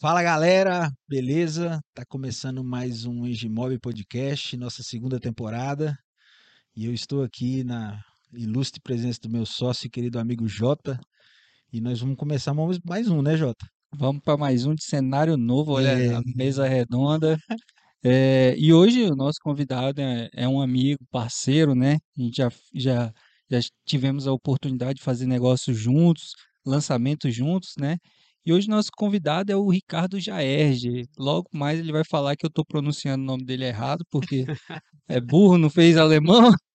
Fala galera, beleza? Tá começando mais um Engimob Podcast, nossa segunda temporada. E eu estou aqui na ilustre presença do meu sócio e querido amigo Jota. E nós vamos começar mais um, né, Jota? Vamos para mais um de cenário novo, olha, É. a mesa redonda. É, e hoje o nosso convidado é, é um amigo, parceiro, né? A gente já, já, já tivemos a oportunidade de fazer negócios juntos, lançamentos juntos, né? E hoje nosso convidado é o Ricardo Jaerge. Logo mais ele vai falar que eu estou pronunciando o nome dele errado, porque é burro, não fez alemão.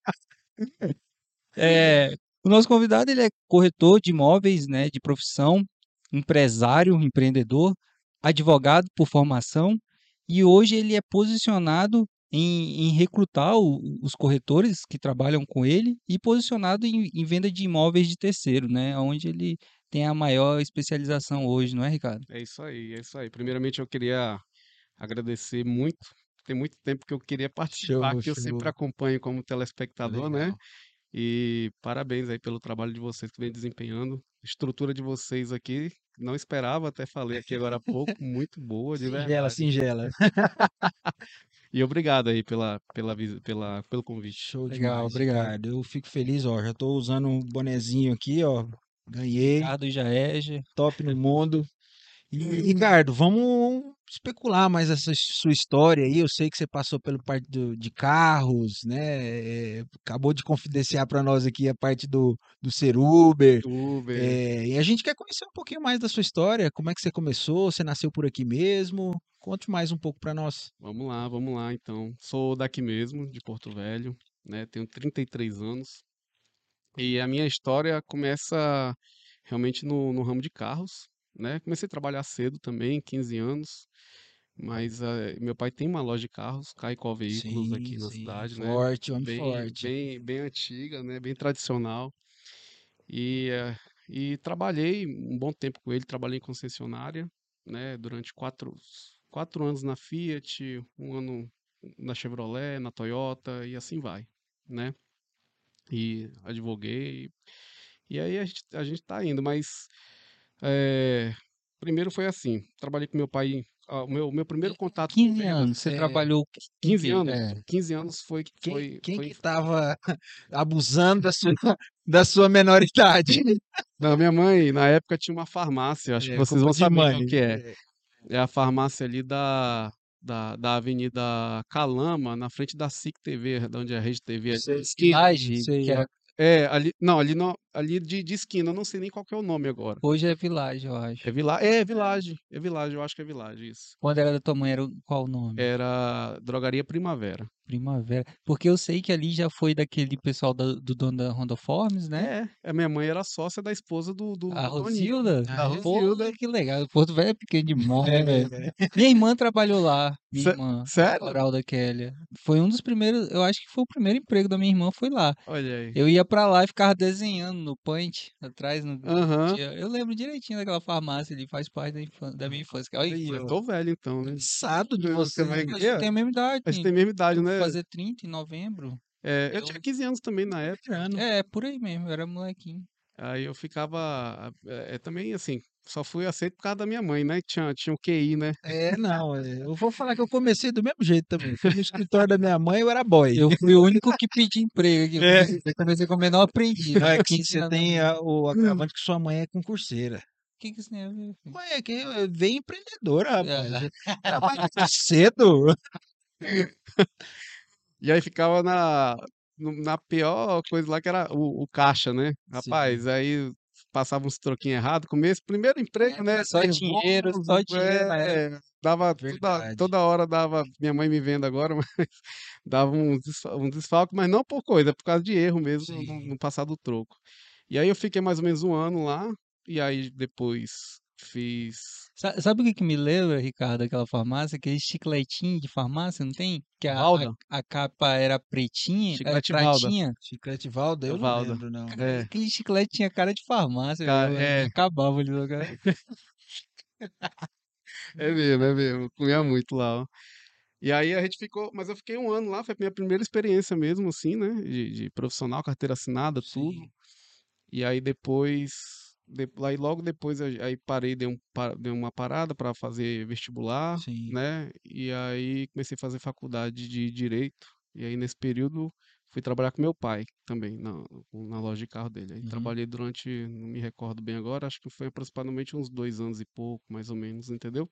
É, o nosso convidado ele é corretor de imóveis, né, de profissão, empresário, empreendedor, advogado por formação e hoje ele é posicionado em, em recrutar o- os corretores que trabalham com ele e posicionado em, em venda de imóveis de terceiro, né, onde ele tem a maior especialização hoje, não é, Ricardo? É isso aí, é isso aí. Primeiramente, eu queria agradecer muito. Tem muito tempo que eu queria participar, Show, que eu sempre acompanho como telespectador, né? Legal. E parabéns aí pelo trabalho de vocês que vem desempenhando. Estrutura de vocês aqui, não esperava, até falei aqui agora há pouco, muito boa, de Singela, verdade. singela. E obrigado aí pela, pela, pela, pelo convite. Show Legal, demais, obrigado. Eu fico feliz, ó. Já tô usando um bonezinho aqui, ó. Ganhei, Ricardo Jaerge. top no mundo. E, Ricardo, vamos especular mais essa sua história aí. Eu sei que você passou pelo parte do- de carros, né? É, acabou de confidenciar para nós aqui a parte do, do ser Uber. Uber. É, e a gente quer conhecer um pouquinho mais da sua história. Como é que você começou? Você nasceu por aqui mesmo? Conte mais um pouco para nós. Vamos lá, vamos lá, então. Sou daqui mesmo, de Porto Velho, né? Tenho 33 anos. E a minha história começa realmente no, no ramo de carros, né? Comecei a trabalhar cedo também, 15 anos. Mas eh, meu pai tem uma loja de carros, Caicó Veículos, aqui na sim, cidade, né? forte, homem Bem, forte. bem, bem antiga, né? Bem tradicional. E, eh, e trabalhei um bom tempo com ele, trabalhei em concessionária, né? Durante quatro, quatro anos na Fiat, um ano na Chevrolet, na Toyota e assim vai, né? E advoguei. E aí a gente, a gente tá indo, mas eh, primeiro foi assim, trabalhei com meu pai, ah, o meu, meu primeiro contato com 15 vendas, anos, você É, trabalhou com 15 quê? anos, É. 15 anos foi, Quem, foi, quem foi que tava abusando da sua, da sua menoridade? Não, minha mãe, na época, tinha uma farmácia, acho que É, vocês culpa vão saber qual que é. É a farmácia ali da, da, da Avenida Calama, na frente da SIC TV, da onde é a Rede TV. Sei. Village, sei, que era, É, ali, não, ali, não, ali de, de esquina, eu não sei nem qual que é o nome agora. hoje é Village, eu acho. É Vila, é Village, é Village, eu acho que é Village, isso. Quando era da tua mãe, era qual o nome? Era Drogaria Primavera. Primavera. Porque eu sei que ali já foi daquele pessoal da- do dono da Honda Forms, né? É, a minha mãe era sócia da esposa do, do, A. Rosilda? A Rosilda. que legal. Porto Velho é pequeno demais, É, velho. é. Minha irmã trabalhou lá. Minha irmã, Sério? Coral da Kélia. Foi um dos primeiros, eu acho que foi o primeiro emprego da minha irmã, foi lá. Olha aí. Eu ia pra lá e ficava desenhando no Paint, atrás. No... Aham. tinha- Eu lembro direitinho daquela farmácia ali, faz parte da, infan- da minha infância. Olha Aí, que ó. Eu tô velho então, né? Cansado de Você vai- A gente tem a mesma idade. A gente tem a mesma idade, né? fazer 30 em novembro. É, eu Eu- tinha 15 anos também na época. É, por aí mesmo, eu era molequinho. Aí eu ficava. É, é, também assim, só fui aceito por causa da minha mãe, né? Tinha, tinha o QI, né? É, não. é, Eu vou falar que eu comecei do mesmo jeito também. Fui no escritório da minha mãe, eu era boy. Eu fui o único que pedi emprego aqui. É. Eu comecei como menor aprendiz. Não, é né? que 15 você anos. tem a- o agravante que sua mãe é concurseira. O que, que isso tem a ver? filho? Ué, é que vem empreendedora, rapaz. É. Trabalha cedo. E aí ficava na, no- na pior coisa lá que era o, o caixa, né? Rapaz, aí passava uns troquinhos errados. Começo, primeiro emprego, né? só dinheiro, só dinheiro é, dava toda, toda hora dava, minha mãe me vendo agora, mas dava um, um desfalque, mas não por coisa, é por causa de erro mesmo, no, no passar do troco. E aí eu fiquei mais ou menos um ano lá, e aí depois fiz. Sa- Sabe o que, que me lembra, Ricardo, aquela farmácia? Aquele chicletinho de farmácia, não tem? Que a, a, Valda? a capa era pretinha, era Chiclete Valda. pratinha. Chiclete Valda, eu Valda. não lembro, não. É. Aquele chiclete tinha cara de farmácia. Cara, velho, é. Acabava ali. no cara. É mesmo, é mesmo. eu Comia muito lá, ó. E aí a gente ficou, mas eu fiquei um ano lá, foi a minha primeira experiência mesmo, assim, né? De, de profissional, carteira assinada, tudo. E aí depois de- aí logo depois aí parei, dei, um, dei uma parada para fazer vestibular, Sim. né? E aí comecei a fazer faculdade de direito. E aí nesse período fui trabalhar com meu pai também na, na loja de carro dele. Aí Uhum. trabalhei durante, não me recordo bem agora, acho que foi aproximadamente uns dois anos e pouco, mais ou menos, entendeu?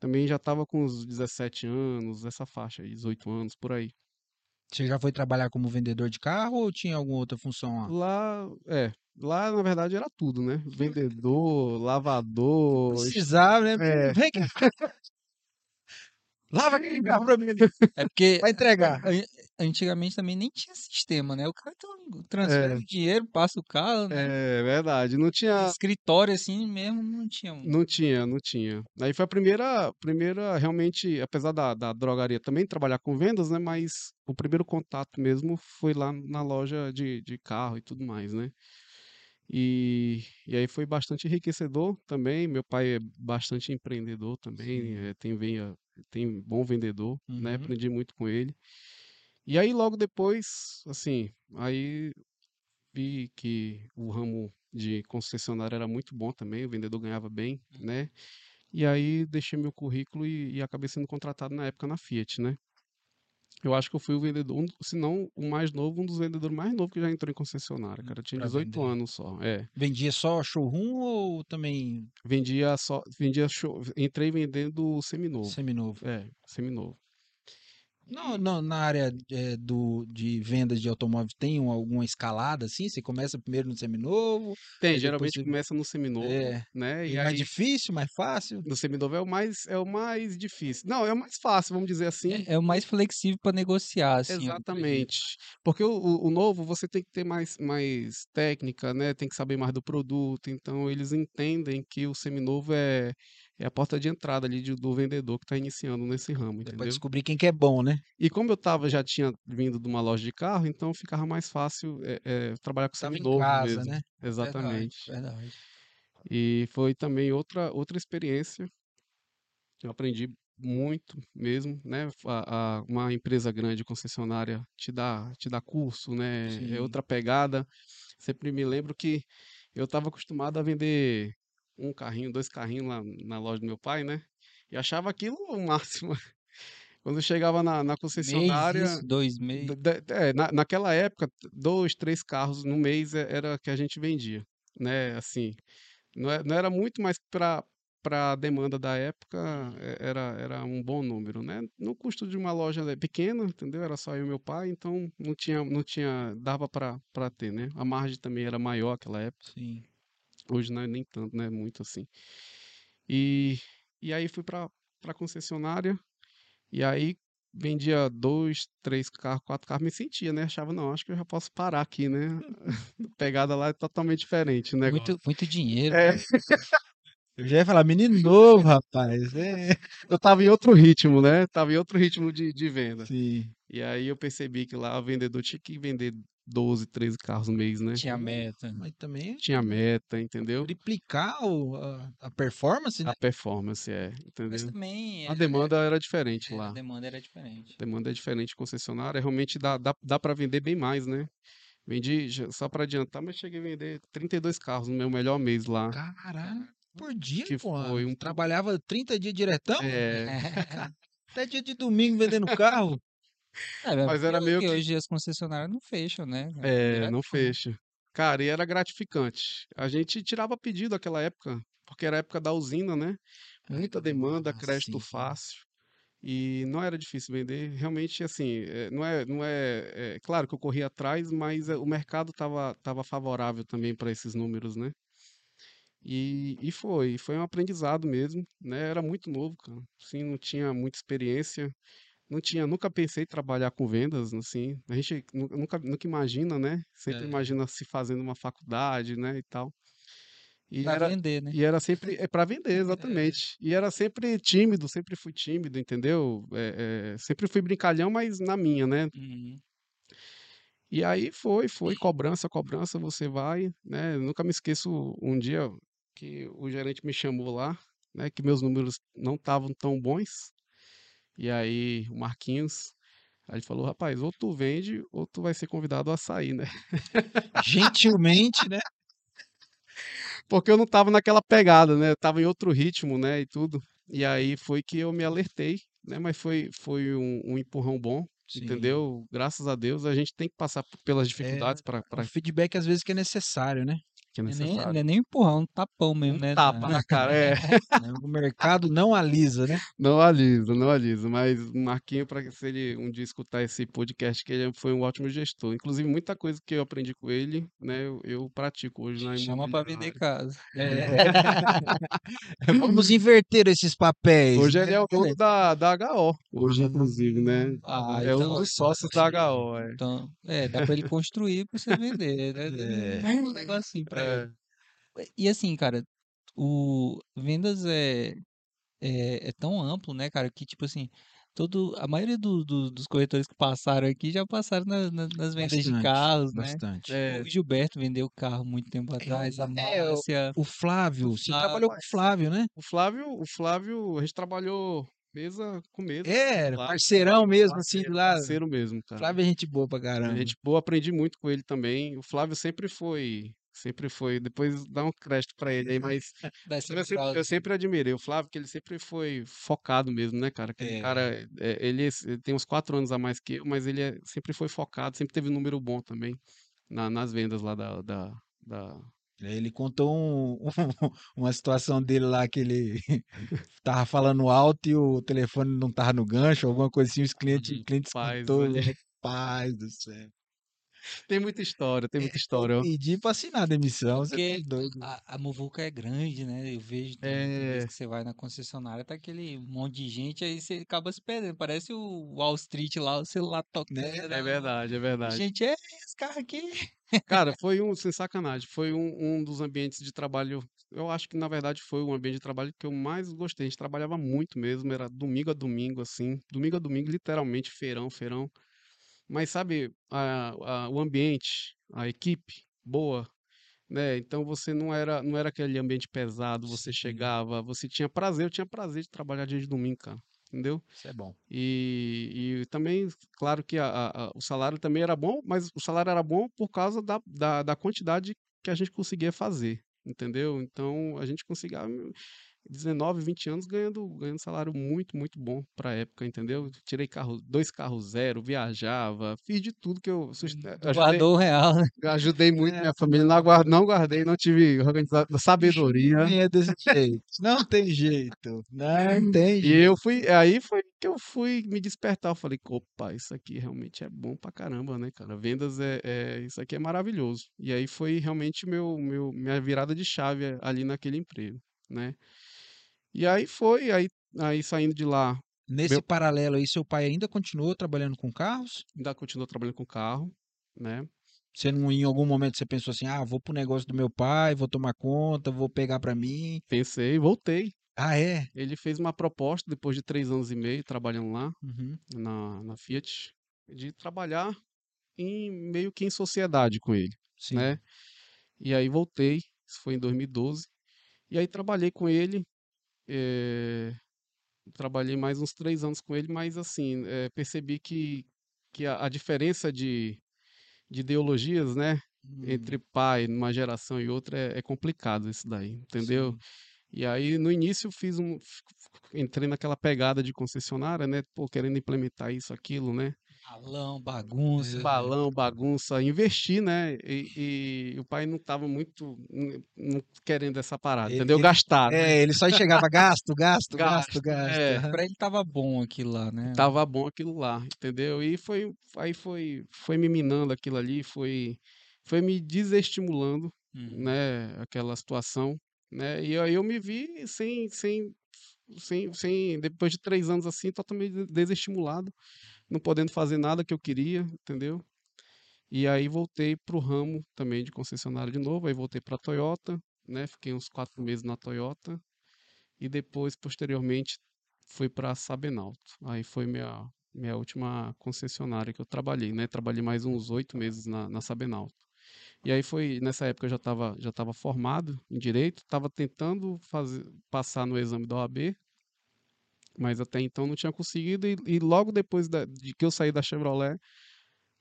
Também já estava com uns 17 anos, essa faixa aí, 18 anos, por aí. Você já foi trabalhar como vendedor de carro ou tinha alguma outra função lá? Lá, é, lá na verdade era tudo, né? Vendedor, lavador, Precisava, né? É. Vem cá. Lava aquele carro pra mim ali. É porque Vai entregar. an- antigamente também nem tinha sistema, né? O cara então, transfere o dinheiro, passa o carro, né? É verdade, não tinha, Escritório assim mesmo não tinha. um- não tinha, não tinha. Aí foi a primeira, primeira realmente, apesar da, da drogaria também trabalhar com vendas, né? Mas o primeiro contato mesmo foi lá na loja de, de carro e tudo mais, né? E, e aí foi bastante enriquecedor também. Meu pai é bastante empreendedor também, eh, tem, venha, tem bom vendedor, né? Uhum. Aprendi muito com ele. E aí logo depois, assim, aí vi que o ramo de concessionária era muito bom também, o vendedor ganhava bem, né? E aí deixei meu currículo e, e acabei sendo contratado na época na Fiat, né? Eu acho que eu fui o vendedor, um, se não o mais novo, um dos vendedores mais novos que já entrou em concessionária, cara. Eu tinha Pra 18 vender. anos só, é. Vendia só showroom ou também Vendia só, vendia show, entrei vendendo seminovo. seminovo? É, seminovo. Não, não, na área é, do, de vendas de automóvel tem um- alguma escalada assim? Você começa primeiro no seminovo? Tem, geralmente você- começa no seminovo, É. né? É E mais aí difícil, mais fácil? no seminovo é o mais é o mais difícil. Não, é o mais fácil, vamos dizer assim. É, é o mais flexível para negociar, assim. Exatamente. Porque o, o- o novo você tem que ter mais, mais técnica, né? Tem que saber mais do produto. Então eles entendem que o seminovo é, é a porta de entrada ali de- do vendedor que está iniciando nesse ramo, entendeu? descobrir quem que é bom, né? E como eu tava, já tinha vindo de uma loja de carro, então ficava mais fácil é, é, trabalhar com Tava em seminovo casa, mesmo. né? Exatamente. Verdade, verdade. E foi também outra, outra experiência. Eu aprendi muito mesmo, né? A, a- uma empresa grande, concessionária, te dá, te dá curso, né? Sim. É outra pegada. Sempre me lembro que eu estava acostumado a vender um carrinho, dois carrinhos lá na loja do meu pai, né? E achava aquilo o máximo. Quando eu chegava na, na concessionária, Mês, isso, dois meses. É, na, naquela época, dois, três carros no mês é- era que a gente vendia, né? Assim, não, é- não era muito, mas para para a demanda da época é, era, era um bom número, né? No custo de uma loja pequena, entendeu? Era só eu e meu pai, então não tinha, não tinha, dava para para ter, né? A margem também era maior naquela época. Sim. Hoje não é nem tanto, né? Muito assim. E, e aí fui para a concessionária e aí vendia dois, três carros, quatro carros, me sentia, né? Achava, não, acho que eu já posso parar aqui, né? Pegada lá é totalmente diferente, né? Muito, muito dinheiro. É, Eu já ia falar, menino novo, rapaz. É. eu tava em outro ritmo, né? Tava em outro ritmo de, de venda. Sim. E aí eu percebi que lá o vendedor tinha que vender 12, 13 carros no mês, né? Tinha meta. Mas também Tinha meta, entendeu? triplicar o- a, a performance, né? A performance, é, Mas entendeu? também A é- demanda era diferente é, lá. a demanda era diferente. A demanda é diferente concessionária, realmente dá, dá, dá para vender bem mais, né? Vendi, só para adiantar, mas cheguei a vender 32 carros no meu melhor mês lá. Caralho, por dia, Que pô. foi um- Trabalhava 30 dias diretão, É, até dia de domingo vendendo carro. É, Mas era meio que- hoje as concessionárias não fecham, né? é, Direto não fecha. Cara, e era gratificante. A gente tirava pedido naquela época, porque era a época da usina, né? Muita demanda, Ah, crédito sim. fácil. E não era difícil vender. Realmente, assim, é, não é, não é, é claro que eu corri atrás, mas é, o mercado estava tava favorável também para esses números, né? E, e foi, foi um aprendizado mesmo, né? Era muito novo, cara. Assim, não tinha muita experiência, não tinha, nunca pensei em trabalhar com vendas, assim. A gente nu- nunca, nunca imagina, né? Sempre É. imagina se fazendo uma faculdade, né, e tal. E Pra era, vender, né? e era sempre é para vender, exatamente. E era sempre tímido, sempre fui tímido, entendeu? É, é, sempre fui brincalhão, mas na minha, né? Uhum. E aí foi, foi, cobrança, cobrança, você vai, né? Eu nunca me esqueço um dia que o gerente me chamou lá, né? Que meus números não estavam tão bons. E aí o Marquinhos, aí ele falou, rapaz, ou tu vende ou tu vai ser convidado a sair, né? Gentilmente, né? Porque eu não tava naquela pegada, né? Eu tava em outro ritmo, né? E tudo. E aí foi que eu me alertei, né? Mas foi, foi um, um empurrão bom, Sim. entendeu? Graças a Deus a gente tem que passar pelas É, dificuldades para um feedback às vezes que é necessário, né? Que é é nem, necessário. não é nem empurrar, um tapão mesmo, Um né? tapa na- na cara, é. Né? O mercado não alisa, né? Não alisa, não alisa. Mas o Marquinho, para se ele um dia escutar esse podcast, que ele foi um ótimo gestor. Inclusive, muita coisa que eu aprendi com ele, né, eu, eu pratico hoje na Chama pra vender casa. Vamos inverter esses papéis. Hoje ele né? é o dono da, da HO, hoje, inclusive, né? Ah, é um então- dos sócios da HO, é. Então, é, dá pra ele construir pra você vender, né? É. Um negocinho pra É. ele. E assim, cara, o vendas é, é, é tão amplo, né, cara, que tipo assim, todo, a maioria do- do- dos corretores que passaram aqui já passaram na- na- nas vendas de Bastante, carros, né? Bastante. É, O Gilberto vendeu carro muito tempo atrás, a é, o- Márcia. O Flávio, você Flávio, trabalhou com o Flávio, né? o Flávio, o Flávio, a gente trabalhou mesa com mesa. É, Flávio, parceirão mesmo, assim, parceiro, do lado. Parceiro mesmo, cara. Flávio é gente boa pra A caramba. gente boa, aprendi muito com ele também. O Flávio sempre foi, sempre foi, depois dá um crédito pra ele aí, mas eu sempre, Central. eu sempre admirei o Flávio, que ele sempre foi focado mesmo, né, cara? Aquele É. cara, é, ele, ele tem uns quatro anos a mais que eu, mas ele é- sempre foi focado, sempre teve um número bom também na- nas vendas lá da, da, da- Ele contou um- um- uma situação dele lá que ele tava falando alto e o telefone não tava no gancho, alguma coisa assim, os clientes, Hum, clientes escutou, olha. ele, Rapaz do céu. Tem muita história, tem muita história. ó. Pedi pra assinar a demissão, você Porque tá doido. a, a Muvuca é grande, né? Eu vejo É. vez que você vai na concessionária, tá aquele monte de gente, aí você acaba se perdendo. Parece o Wall Street lá, o celular tocando. Né? É verdade, é verdade. Gente, é esse carro aqui. Cara, foi um, sem sacanagem, foi um, um dos ambientes de trabalho. Eu acho que, na verdade, foi o ambiente de trabalho que eu mais gostei. A gente trabalhava muito mesmo, era domingo a domingo, assim. Domingo a domingo, literalmente, feirão, feirão. Mas, sabe, a- a- o ambiente, a equipe boa, né? Então você não era, não era aquele ambiente pesado, você chegava, você tinha prazer, eu tinha prazer de trabalhar dia de domingo, cara. Entendeu? Isso é bom. E, e também, claro que a- a- o salário também era bom, mas o salário era bom por causa da, da, da quantidade que a gente conseguia fazer, entendeu? Então a gente conseguia 19, 20 anos ganhando, ganhando salário muito, muito bom pra época, entendeu? Tirei carro, dois carros zero, viajava, fiz de tudo que eu sust- ajudei, Guardou o real, né? ajudei muito É, minha família, não, guar- não guardei, não tive sabedoria. Nem é desse jeito. Não tem jeito. Não tem E jeito. eu fui, aí foi que eu fui me despertar. Eu falei, opa, isso aqui realmente é bom pra caramba, né, cara? Vendas é, é- isso aqui é maravilhoso. E aí foi realmente meu, meu, minha virada de chave ali naquele emprego, né? E aí foi, aí, aí saindo de lá, Nesse meu- paralelo aí, seu pai ainda continuou trabalhando com carros? ainda continuou trabalhando com carro, né? Você não, em algum momento, você pensou assim, ah, vou pro negócio do meu pai, vou tomar conta, vou pegar pra mim. Pensei, voltei. Ah, é? Ele fez uma proposta depois de três anos e meio trabalhando lá Uhum. na, na Fiat, de trabalhar em meio que em sociedade com ele. Sim. né? E aí voltei, isso foi em 2012. E aí trabalhei com ele, eh, trabalhei mais uns três anos com ele, mas assim, eh, percebi que, que a, a diferença de, de ideologias, né, Hum, entre pai, numa geração e outra, é, é complicado isso daí, entendeu? sim. E aí, no início, fiz um. Entrei naquela pegada de concessionária, né? Pô, querendo implementar isso, aquilo, né? Balão, bagunça. balão, bagunça, investi, né? E, e o pai não estava muito hum, não querendo essa parada, Ele- entendeu? Gastar, né? É, ele só chegava, gasto, gasto, gasto, Gasto, gasto. é. Pra ele tava bom aquilo lá, né? Tava bom aquilo lá, entendeu? E foi, aí foi, foi me minando aquilo ali, foi, foi me desestimulando, Uhum. né? Aquela situação, né? E aí eu me vi sem, sem, sem, sem, depois de três anos assim, totalmente de- desestimulado, não podendo fazer nada que eu queria, entendeu? E aí voltei pro ramo também de concessionária de novo, aí voltei para a Toyota, né? Fiquei uns quatro meses na Toyota e depois, posteriormente, fui para a Sabenalto. Aí foi minha, minha última concessionária que eu trabalhei, né? Trabalhei mais uns oito meses na, na Sabenalto. E aí foi, nessa época eu já estava já tava formado em Direito, estava tentando fazer, passar no exame da OAB, mas até então não tinha conseguido, e, e logo depois da- de que eu saí da Chevrolet,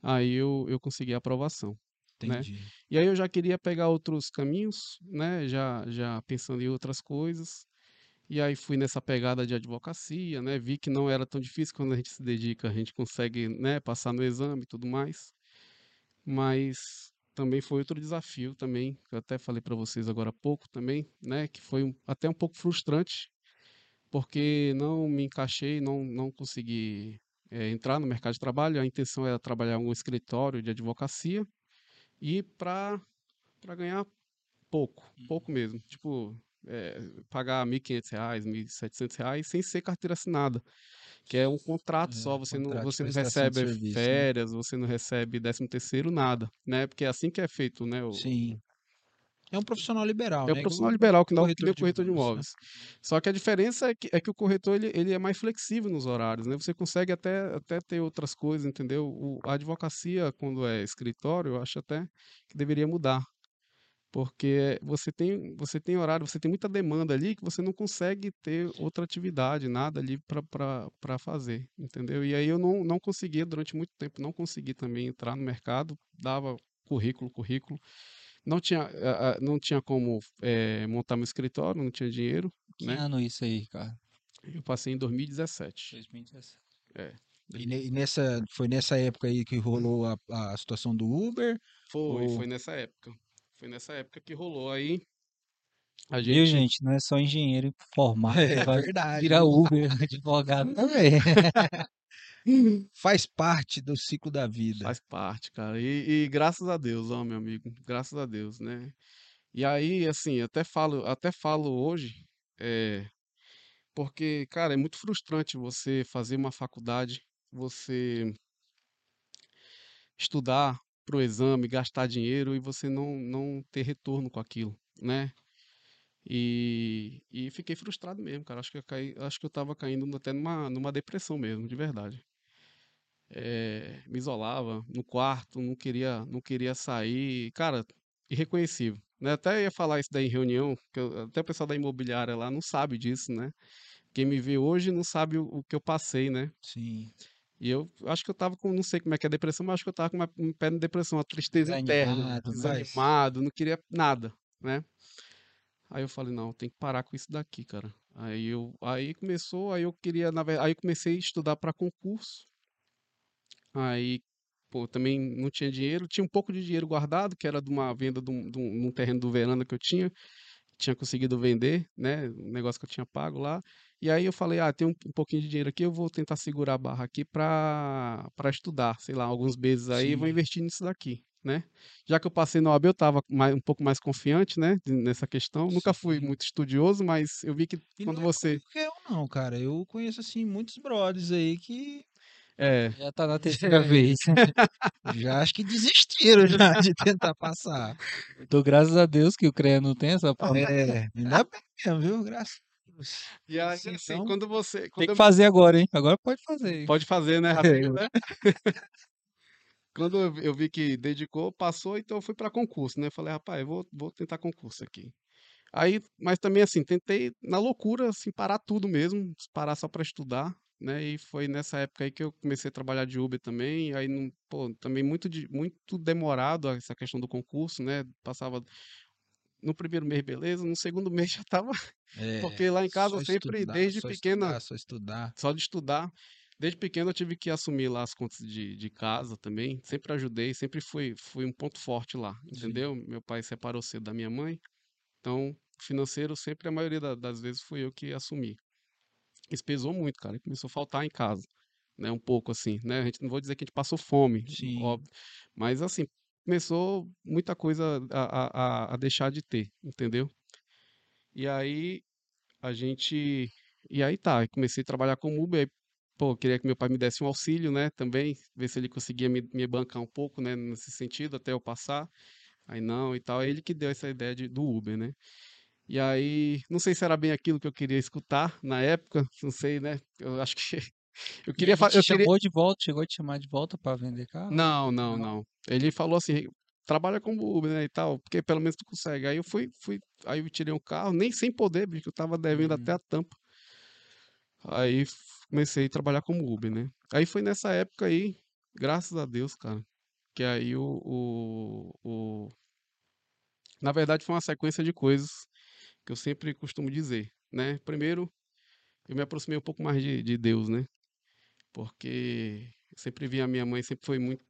aí eu, eu consegui a aprovação. né? Entendi. E aí eu já queria pegar outros caminhos, né? Já, já pensando em outras coisas. E aí fui nessa pegada de advocacia, né? Vi que não era tão difícil quando a gente se dedica, a gente consegue, né, passar no exame e tudo mais. Mas também foi outro desafio também, que eu até falei para vocês agora há pouco também, né, que foi um- até um pouco frustrante, porque não me encaixei, não não consegui eh, entrar no mercado de trabalho. A intenção era trabalhar em um escritório de advocacia e para ganhar pouco, pouco mesmo, tipo eh, pagar R$ 1.500, R$ 1.700 sem ser carteira assinada, que é um contrato É, só, você não, contrato de você não recebe serviço, né? férias, você não recebe décimo terceiro, nada, né? Porque é assim que é feito, né? O, Sim. É um profissional liberal, é o né? profissional liberal que dá o corretor corretor de imóveis, né? Só que a diferença é que, é que o corretor ele, ele é mais flexível nos horários, né? Você consegue até, até ter outras coisas, entendeu? O, a advocacia, quando é escritório, eu acho até que deveria mudar. Porque você tem, você tem horário, você tem muita demanda ali que você não consegue ter outra atividade, nada ali para fazer, entendeu? E aí eu não, não conseguia, durante muito tempo, não consegui também entrar no mercado, dava currículo, currículo. Não tinha, ah, ah, não tinha como eh, montar meu escritório, não tinha dinheiro, Que né? ano isso aí, cara? Eu passei em 2017. 2017. E, ne- e nessa, foi nessa época aí que rolou a, a situação do Uber? Foi, Ou- foi nessa época. Foi nessa época que rolou aí. A Viu, gente, gente? Não é só engenheiro formado É vai verdade. virar Uber, advogado também. Faz parte do ciclo da vida. Faz parte, cara. E, e graças a Deus, ó, meu amigo, graças a Deus, né? E aí, assim, até falo, até falo hoje, é, porque, cara, é muito frustrante você fazer uma faculdade, você estudar pro exame, gastar dinheiro e você não, não ter retorno com aquilo, né? E, e fiquei frustrado mesmo, cara. Acho que eu caí, acho que eu tava caindo até numa, numa depressão mesmo, de verdade. É, me isolava no quarto, não queria, não queria sair, cara, irreconhecível, né? Até ia falar isso daí em reunião, que eu- até o pessoal da imobiliária lá não sabe disso, né? Quem me vê hoje não sabe o, o que eu passei, né? Sim. E eu acho que eu tava com, não sei como é que é a depressão, mas acho que eu tava com uma, um pé na depressão, uma tristeza interna, Desanimado, mas- desanimado, não queria nada, né? Aí eu falei, não, tem que parar com isso daqui, cara. Aí eu, aí começou, aí eu queria, na verdade, aí comecei a estudar para concurso. Aí, pô, também não tinha dinheiro, tinha um pouco de dinheiro guardado, que era de uma venda de um, de um- num terreno do veranda que eu tinha, tinha conseguido vender, né? Um negócio que eu tinha pago lá. E aí eu falei, ah, tem um, um pouquinho de dinheiro aqui, eu vou tentar segurar a barra aqui para estudar, sei lá, alguns meses aí, vou Sim. investir nisso daqui, né? Já que eu passei na OAB, eu estava mais, um pouco mais confiante, né, de- nessa questão. Nunca fui Sim. muito estudioso, mas eu vi que E quando não é você um, não, cara. Eu conheço, assim, muitos brothers aí que é, Já tá na terceira vez. já acho que desistiram já de tentar passar. Dou graças a Deus que o CREA não tem essa parte. É, ainda bem mesmo, viu? Graças a Deus. e aí Assim, assim, então, quando você, Tem quando que eu- fazer agora, hein? Agora pode fazer. pode fazer, né, rapidinho, né? Quando eu vi- que dedicou, passou, então eu fui para concurso, né? Falei, rapaz, eu vou, vou tentar concurso aqui. Aí, mas também assim, tentei na loucura, assim, parar tudo mesmo, parar só para estudar, né? E foi nessa época aí que eu comecei a trabalhar de Uber também, aí pô, também muito de, muito demorado essa questão do concurso, né? Passava no primeiro mês, beleza, no segundo mês já tava, É, porque lá em casa sempre estudar, desde só pequena Estudar, só estudar. só de estudar. Desde pequeno eu tive que assumir lá as contas de, de casa também. Sempre ajudei, sempre fui, fui um ponto forte lá, entendeu? Meu pai separou cedo da minha mãe, então financeiro sempre a maioria da- das vezes fui eu que assumi. Isso pesou muito, cara. Começou a faltar em casa, né? Um pouco assim, né? A gente não vou dizer que a gente passou fome, Sim. óbvio, mas assim começou muita coisa a, a, a- deixar de ter, entendeu? E aí a gente. E aí tá, comecei a trabalhar como Uber. Aí, pô, queria que meu pai me desse um auxílio, né? Também, ver se ele conseguia me, me bancar um pouco, né? Nesse sentido, até eu passar. Aí não e tal. É ele que deu essa ideia de, do Uber, né? E aí, não sei se era bem aquilo que eu queria escutar na época, não sei, né? Eu acho que. Eu queria. Ele fa- te Eu queria... chamou de volta, chegou a te chamar de volta pra vender carro? Não, não, Não? Ele falou assim, trabalha como Uber, né, e tal, porque pelo menos tu consegue. Aí eu fui, fui, aí eu tirei um carro, nem sem poder, porque eu tava devendo até a tampa. Aí comecei a trabalhar como Uber, né? Aí foi nessa época aí, graças a Deus, cara, que aí o, o, Na verdade, foi uma sequência de coisas que eu sempre costumo dizer, né? Primeiro, eu me aproximei um pouco mais de, de Deus, né? Porque eu sempre vi a minha mãe, sempre foi muito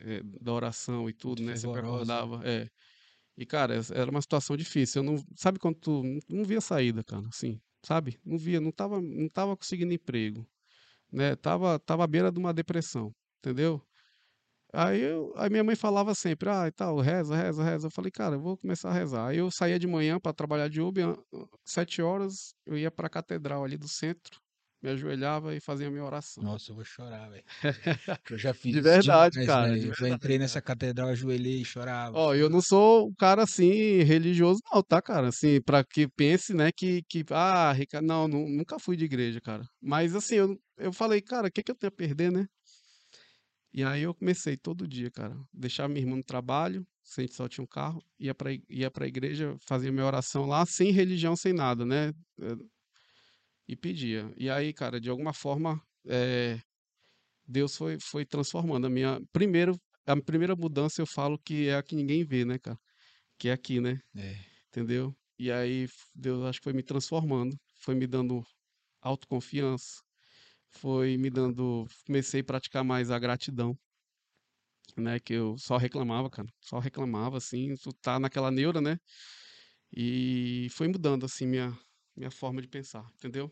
eh, da oração e tudo, Muito né? Sempre acordava, é. E, cara, era uma situação difícil. Eu não, sabe quando tu não- não via saída, cara, assim, sabe? Não via, não tava, não tava conseguindo emprego, né? Tava, tava à beira de uma depressão, entendeu? Aí, eu, aí minha mãe falava sempre, ah, e tal, reza, reza, reza. Eu falei, cara, eu vou começar a rezar. Aí eu saía de manhã para trabalhar de Uber, an- sete horas, eu ia para a catedral ali do centro, me ajoelhava e fazia a minha oração. Nossa, eu vou chorar, velho. Eu já fiz De verdade, demais, cara, velho. de Eu verdade, entrei nessa catedral, ajoelhei e chorava. Ó, eu não sou um cara assim religioso não, tá, cara? Assim, para que pense, né, que que ah, Rica- não, nu- nunca fui de igreja, cara. Mas assim, eu, eu falei, cara, o que que eu tenho a perder, né? E aí eu comecei todo dia, cara, deixar minha irmã no trabalho, se a gente só tinha um carro, ia para ia para igreja, fazia minha oração lá, sem religião, sem nada, né? Eh, E pedia. E aí, cara, de alguma forma, eh, Deus foi foi transformando a minha primeiro a primeira mudança eu falo que é a que ninguém vê, né, cara? Que é aqui, né? É. Entendeu? E aí Deus acho que foi me transformando, foi me dando autoconfiança, foi me dando, comecei a praticar mais a gratidão, né? Que eu só reclamava, cara, só reclamava, assim, tu tá naquela neura, né? E foi mudando, assim, minha, minha forma de pensar, entendeu?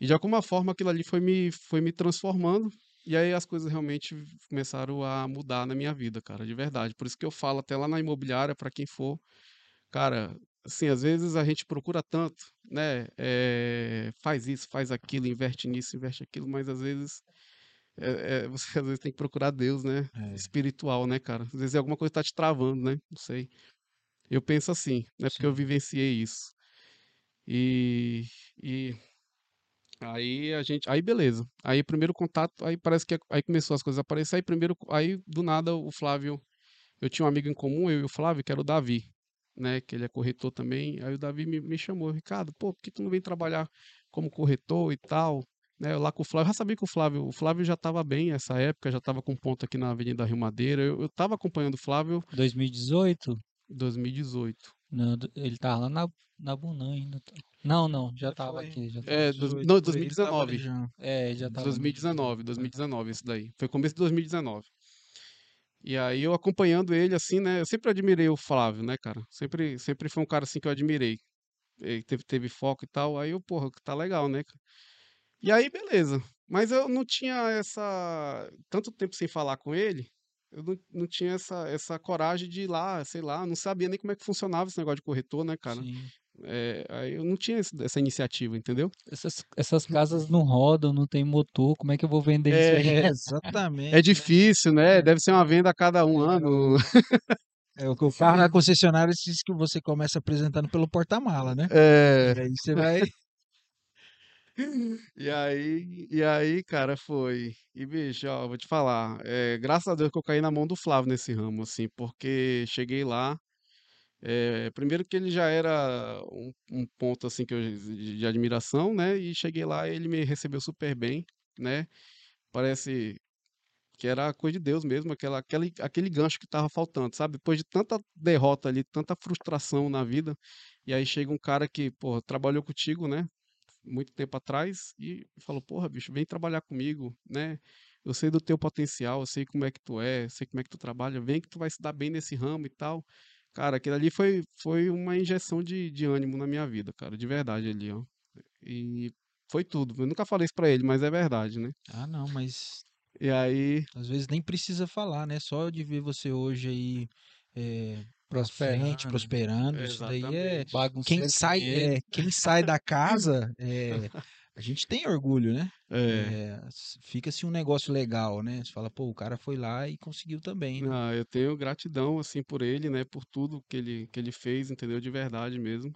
E de alguma forma aquilo ali foi me, foi me transformando, e aí as coisas realmente começaram a mudar na minha vida, cara, de verdade. Por isso que eu falo até lá na imobiliária, para quem for, cara, assim, às vezes a gente procura tanto, né? eh, faz isso, faz aquilo, investe nisso, investe aquilo, mas às vezes é, é, você às vezes tem que procurar Deus, né? É. Espiritual, né, cara? Às vezes alguma coisa tá te travando, né? Não sei. Eu penso assim, né? Porque eu Sim. vivenciei isso. E, e aí a gente, aí beleza. Aí primeiro contato, aí parece que aí começou as coisas a aparecer. Aí primeiro, aí do nada o Flávio, eu tinha um amigo em comum, eu e o Flávio, que era o Davi, né? Que ele é corretor também. Aí o Davi me, me chamou, Ricardo, pô, por que tu não vem trabalhar como corretor e tal? Né, lá com o Flávio, eu já sabia que o Flávio, o Flávio já estava bem nessa época, já estava com ponto aqui na Avenida Rio Madeira. Eu, eu tava acompanhando o Flávio 2018? em 2018. Não, ele tava lá na, na Bunã ainda. tá. Não, não, já Já tava foi. aqui. Já É, tava. dois- 18 não, por aí, ele 2019. já. É, já tava. 2019, 2019, isso daí. Foi começo de 2019. E aí eu acompanhando ele assim, né? Eu sempre admirei o Flávio, né, cara? Sempre, sempre foi um cara assim que eu admirei. Ele teve, teve foco e tal. Aí eu, porra, tá legal, né? E aí, beleza. Mas eu não tinha essa. Tanto tempo sem falar com ele, eu não, não tinha essa, essa coragem de ir lá, sei lá, não sabia nem como é que funcionava esse negócio de corretor, né, cara? Sim. É, aí eu não tinha essa iniciativa, entendeu? Essas, essas casas não rodam, não tem motor. Como é que eu vou vender isso aí? É, Exatamente. é difícil, né? Deve ser uma venda a cada um ano. É o que o carro na concessionária diz que você começa apresentando pelo porta-mala, né? É. E aí você vai. E aí, e aí, cara, foi. E, bicho, ó, vou te falar. é, graças a Deus que eu caí na mão do Flávio nesse ramo, assim, porque cheguei lá. É, primeiro que ele já era um, um ponto, assim, que eu, de, admiração, né? E cheguei lá ele me recebeu super bem, né? Parece que era coisa de Deus mesmo, aquela, aquele, aquele gancho que tava faltando, sabe? Depois de tanta derrota ali, tanta frustração na vida, e aí chega um cara que, pô, trabalhou contigo, né? muito tempo atrás e falou: Porra, bicho, vem trabalhar comigo, né? Eu sei do teu potencial, eu sei como é que tu é, sei como é que tu trabalha, vem que tu vai se dar bem nesse ramo e tal. Cara, aquilo ali foi, foi uma injeção de, de ânimo na minha vida, cara, de verdade ali, ó. E foi tudo. Eu nunca falei isso pra ele, mas é verdade, né? Ah, não, mas E aí, às vezes nem precisa falar, né? Só de ver você hoje aí é, pra frente, Prosperando. prosperando, isso daí é. Bagunceiro Quem sai, é, quem sai da casa, é, a gente tem orgulho, né? É. É, fica-se um negócio legal, né? Você fala, pô, o cara foi lá e conseguiu também, né? Ah, eu tenho gratidão, assim, por ele, né? Por tudo que ele, que ele fez, entendeu? De verdade mesmo.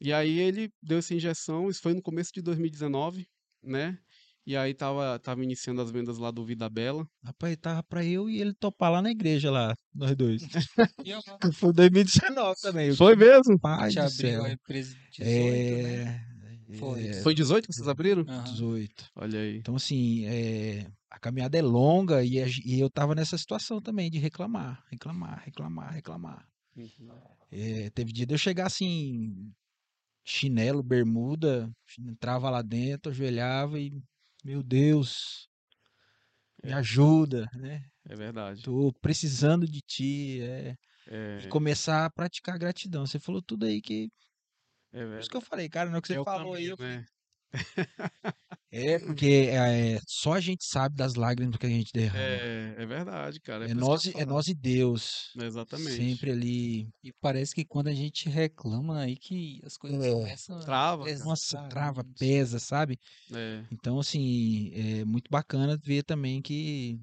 E aí ele deu essa injeção, isso foi no começo de 2019, né? E aí tava, tava iniciando as vendas lá do Vida Bela. Rapaz, tava pra eu e ele topar lá na igreja lá, nós dois. Foi 2019 também. Foi mesmo? Pai te do abriu a empresa de 18, né? Foi. é, Foi 18 que vocês abriram? Aham. 18. Olha aí. Então, assim, é, a caminhada é longa e, a e eu tava nessa situação também de reclamar, reclamar, reclamar, reclamar. Uhum. É, teve dia de eu chegar assim, chinelo, bermuda, entrava lá dentro, ajoelhava e, meu Deus, me É. ajuda, né? É verdade. Tô precisando de ti, é, É, e começar a praticar gratidão. Você falou tudo aí que, é por isso verdade. que eu falei, cara, não é o que você É falou aí, caminho, eu falei, né? é porque é, só a gente sabe das lágrimas que a gente derrama. É, é verdade, cara. É É nós, e- eu é nós e Deus. Exatamente. Sempre ali. E parece que quando a gente reclama aí que as coisas É. começam Trava, pesar, Nossa, trava, pesa, sabe? É, Então, assim, é muito bacana ver também que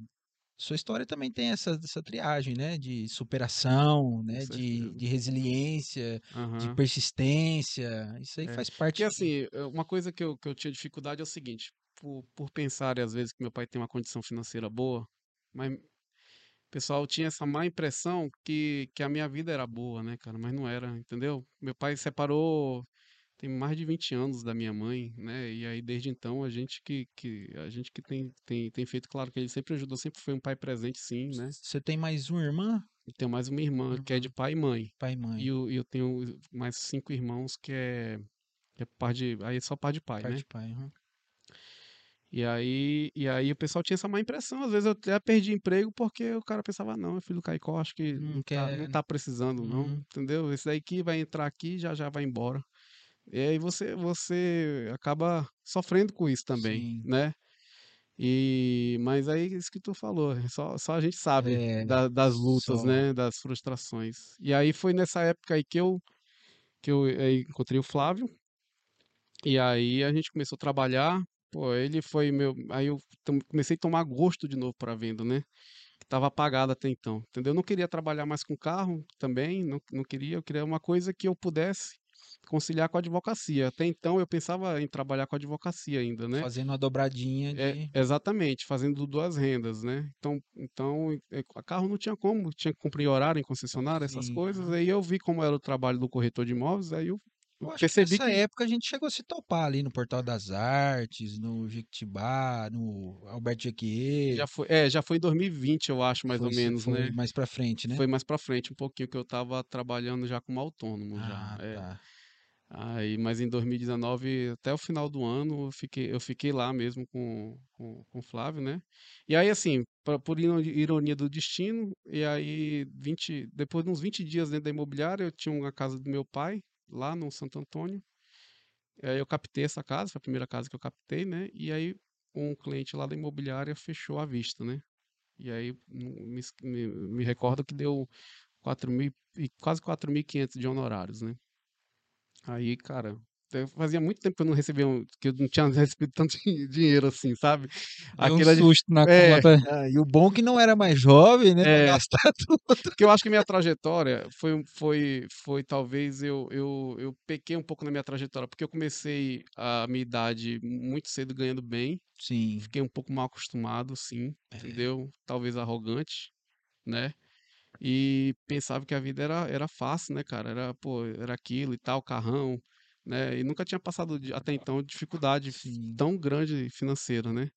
sua história também tem essa, essa triagem, né? De superação, né? De, de resiliência, de aham. persistência. Isso aí É. faz parte. Porque assim, é, uma coisa que eu, que eu tinha dificuldade é o seguinte, por, por pensar às vezes que meu pai tem uma condição financeira boa, mas o pessoal tinha essa má impressão que, que a minha vida era boa, né, cara? Mas não era, entendeu? Meu pai separou tem mais de 20 anos da minha mãe, né? E aí desde então a gente que, que a gente que tem, tem, tem feito, claro que ele sempre ajudou, sempre foi um pai presente, sim, né? Você tem mais uma irmã? E tenho mais uma irmã que é de pai e mãe. Pai e mãe. E eu, eu tenho mais cinco irmãos que é, que é par de. Aí é só par de pai, pai né? de pai. uhum. E aí, e aí o pessoal tinha essa má impressão. Às vezes eu até perdi emprego porque o cara pensava, não, é filho do Caicó, acho que Não não tá, não quer. tá precisando, não. Uhum. Entendeu? Esse daí que vai entrar aqui já já vai embora. E aí você, você acaba sofrendo com isso também, Sim. né? E, mas aí isso que tu falou, só, só a gente sabe É, da- das lutas, só. né? Das frustrações. E aí foi nessa época aí que eu, que eu aí encontrei o Flávio. E aí a gente começou a trabalhar. Pô, ele foi meu. Aí eu comecei a tomar gosto de novo para venda, né? Que tava apagado até então, entendeu? Eu não queria trabalhar mais com carro também, não, não queria. Eu queria uma coisa que eu pudesse conciliar com a advocacia. Até então eu pensava em trabalhar com a advocacia ainda, né? Fazendo uma dobradinha É, de. exatamente, fazendo duas rendas, né? Então, então é, a carro não tinha como, tinha que cumprir horário em concessionária, essas Sim. coisas. Aí eu vi como era o trabalho do corretor de imóveis, aí eu Eu acho que percebi nessa que época a gente chegou a se topar ali no Portal das Artes, no Jequitibá, no Alberto Jequier. já foi, é, já foi em 2020, eu acho, mais Foi, ou menos, foi né? mais pra frente, né? Foi mais pra frente um pouquinho que eu tava trabalhando já como autônomo Ah, já. é. Aí, mas em 2019, até o final do ano, eu fiquei, eu fiquei lá mesmo com, com, com o Flávio, né? E aí, assim, pra- por iro- ironia do destino, e aí, 20, depois de uns 20 dias dentro da imobiliária, eu tinha uma casa do meu pai, lá no Santo Antônio. E aí eu captei essa casa, foi a primeira casa que eu captei, né? E aí um cliente lá da imobiliária fechou à vista, né? E aí me, me, me recordo que deu 4 mil, quase 4.500 de honorários, né? Aí, cara, eu fazia muito tempo que eu não recebia, um- que eu não tinha recebido tanto din- dinheiro assim, sabe? Deu um Aquilo susto na É, conta. Ah, e o bom que não era mais jovem, né? É. gastar tudo. Porque eu acho que minha trajetória foi, foi, foi talvez eu, eu, eu pequei um pouco na minha trajetória, porque eu comecei a minha idade muito cedo ganhando bem, Sim. fiquei um pouco mal acostumado, sim, É. entendeu? Talvez arrogante, né? E pensava que a vida era, era fácil, né, cara? Era, pô, era aquilo e tal, carrão, né? E nunca tinha passado até então dificuldade tão grande financeira, né?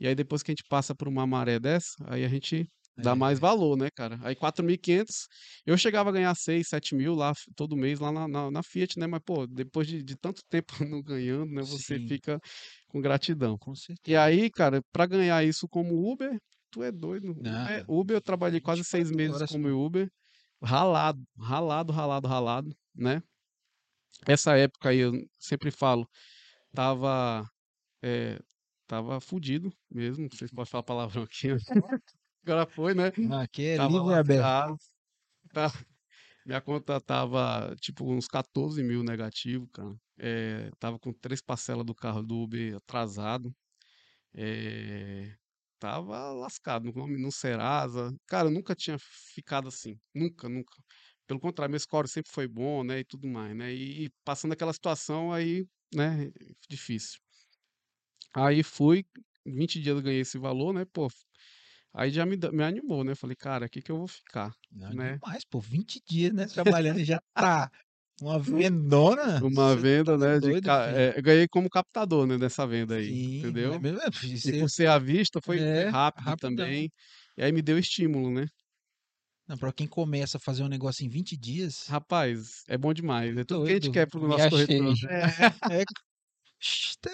E aí depois que a gente passa por uma maré dessa, aí a gente dá É. mais valor, né, cara? Aí 4.500, eu chegava a ganhar 6, 7 mil lá todo mês lá na, na, na Fiat, né? Mas, pô, depois de, de tanto tempo não ganhando, né? Você Sim. fica com gratidão. Com certeza. E aí, cara, pra ganhar isso como Uber, tu é doido. Não, Uber, eu trabalhei quase seis 24 meses como Uber, ralado, ralado, ralado, ralado, né? Essa época aí, eu sempre falo, tava, é, tava fudido mesmo, não sei se pode falar palavrão aqui, agora foi, né? Ah, Aqui é Tava livre e aberto. tá? Minha conta tava, tipo, uns 14 mil negativo, cara. É, tava com três parcelas do carro do Uber atrasado. É, tava lascado no, nome- no Serasa. Cara, eu nunca tinha ficado assim. Nunca, nunca. Pelo contrário, meu score sempre foi bom, né? E tudo mais, né? E, e passando aquela situação aí, né? Difícil. Aí fui, 20 dias eu ganhei esse valor, né? Pô, aí já me, me animou, né? Falei, cara, aqui que eu vou ficar, Não, né? demais, pô. 20 dias, né? Trabalhando e já tá uma vendona. Uma venda, tá né? De, doido, filho. é, eu ganhei como captador, né? Dessa venda aí, Sim, entendeu? é mesmo, é, E por ser à vista, foi, É, rápido rapidão. também. E aí me deu estímulo, né? Não, pra quem começa a fazer um negócio em 20 dias. Rapaz, é bom demais. É tudo que a gente quer pro nosso corretor. É, é, tá-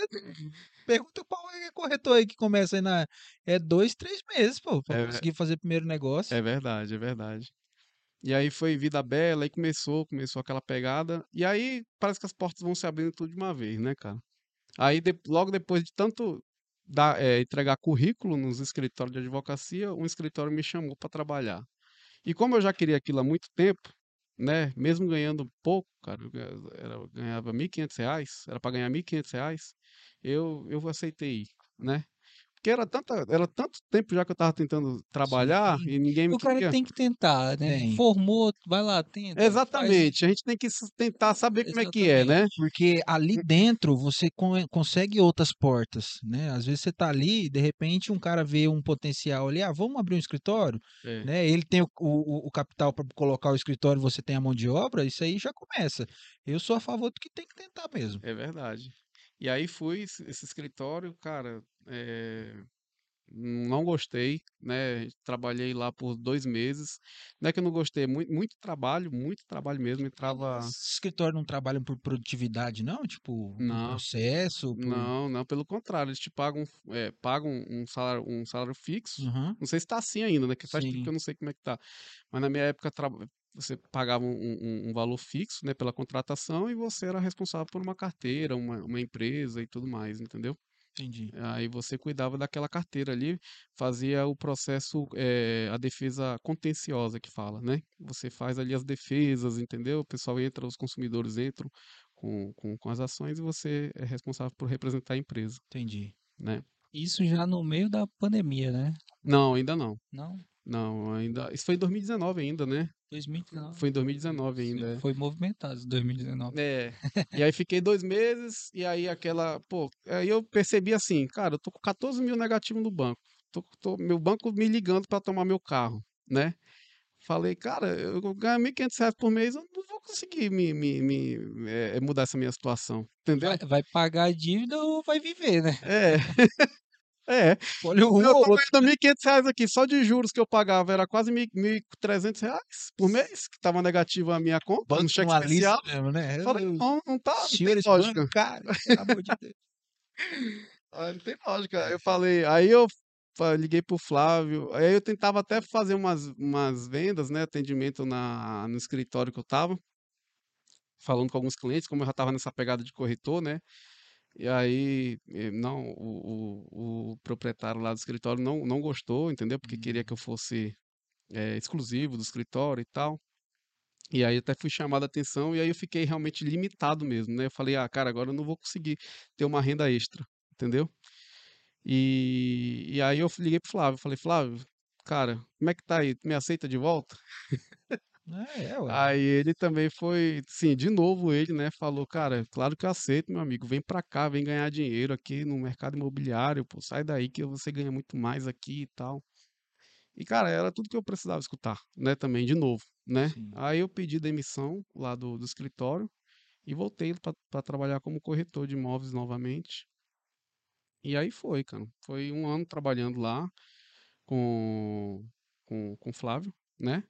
Pergunta qual é corretor aí que começa aí na. É dois, três meses, pô, pra É, conseguir fazer o primeiro negócio. É verdade, é verdade. E aí foi vida bela, aí começou, começou aquela pegada. E aí parece que as portas vão se abrindo tudo de uma vez, né, cara? Aí de- logo depois de tanto dar, é, entregar currículo nos escritórios de advocacia, um escritório me chamou para trabalhar. E como eu já queria aquilo há muito tempo, né, mesmo ganhando pouco, cara, eu era, eu ganhava 1.500 reais, era para ganhar 1.500 reais, eu, eu aceitei né? Porque era, tanta, era tanto tempo já que eu tava tentando trabalhar Sim. e ninguém me O cara queria. tem que tentar, né? Tem. Formou, vai lá, tenta. faz- Exatamente, a gente tem que tentar saber como é que é, né? Porque ali dentro você con- consegue outras portas, né? Às vezes você tá ali e de repente um cara vê um potencial ali, ah, vamos abrir um escritório, É, né? Ele tem o, o, o capital para colocar o escritório, você tem a mão de obra, isso aí já começa. Eu sou a favor do que tem que tentar mesmo. é verdade. E aí fui, esse escritório, cara, é, não gostei, né? Trabalhei lá por dois meses. Não é que eu não gostei, muito, muito trabalho, muito trabalho mesmo. Entrava. Esses escritórios não trabalham por produtividade, não? Tipo, Não. processo, por... Não, não, pelo contrário, eles te pagam, é, pagam um salário, um salário fixo. Uhum. Não sei se tá assim ainda, né? Que faz tempo que eu não sei como é que tá. Mas na minha época tra- você pagava um, um- um valor fixo, né, pela contratação e você era responsável por uma carteira, uma, uma empresa e tudo mais, entendeu? Entendi. Aí você cuidava daquela carteira ali, fazia o processo, eh, a defesa contenciosa que fala, né? Você faz ali as defesas, entendeu? O pessoal entra, os consumidores entram com, com, com as ações e você é responsável por representar a empresa, Entendi. né? Isso já no meio da pandemia, né? Não, ainda não. Não, Não, ainda. Isso foi em 2019 ainda, né? 2019. Foi em 2019 ainda. é. Foi movimentado 2019. É. E aí fiquei dois meses, e aí aquela. Pô, aí eu percebi assim, cara, eu tô com 14 mil negativo no banco. Tô, tô- meu banco me ligando para tomar meu carro, né? Falei, cara, eu ganho 1.500 reais por mês, eu não vou conseguir me, me, me, eh, mudar essa minha situação, entendeu? Vai, vai pagar a dívida ou vai viver, né? É. É, Olha o eu tô outro. ganhando 1.500 reais aqui, só de juros que eu pagava era quase 1.300 reais por mês, que tava negativo a minha conta, no Banco cheque numa lista especial. mesmo, né? Falei, não, não tá, não tem lógica. bancários, pelo amor de Deus. Ah, Não tem lógica. Eu falei, aí eu liguei pro Flávio, aí eu tentava até fazer umas, umas vendas, né, atendimento na, no escritório que eu tava, falando com alguns clientes, como eu já tava nessa pegada de corretor, né, e aí, não, o, o, o proprietário lá do escritório não, não gostou, entendeu, porque queria que eu fosse eh, exclusivo do escritório e tal, e aí até fui chamado a atenção, e aí eu fiquei realmente limitado mesmo, né, eu falei, ah, cara, agora eu não vou conseguir ter uma renda extra, entendeu? E, e aí eu liguei pro Flávio, falei, Flávio, cara, como é que tá aí? Me aceita de volta? É, é, ué. Aí ele também foi, sim, de novo ele, né, falou, cara, claro que eu aceito, meu amigo, vem pra cá, vem ganhar dinheiro aqui no mercado imobiliário, pô, sai daí que você ganha muito mais aqui e tal. E, cara, era tudo que eu precisava escutar, né, também, de novo, né? Sim. Aí eu pedi demissão lá do, do escritório e voltei para trabalhar como corretor de imóveis novamente. E aí foi, cara. Foi um ano trabalhando lá com, com, com o Flávio, né?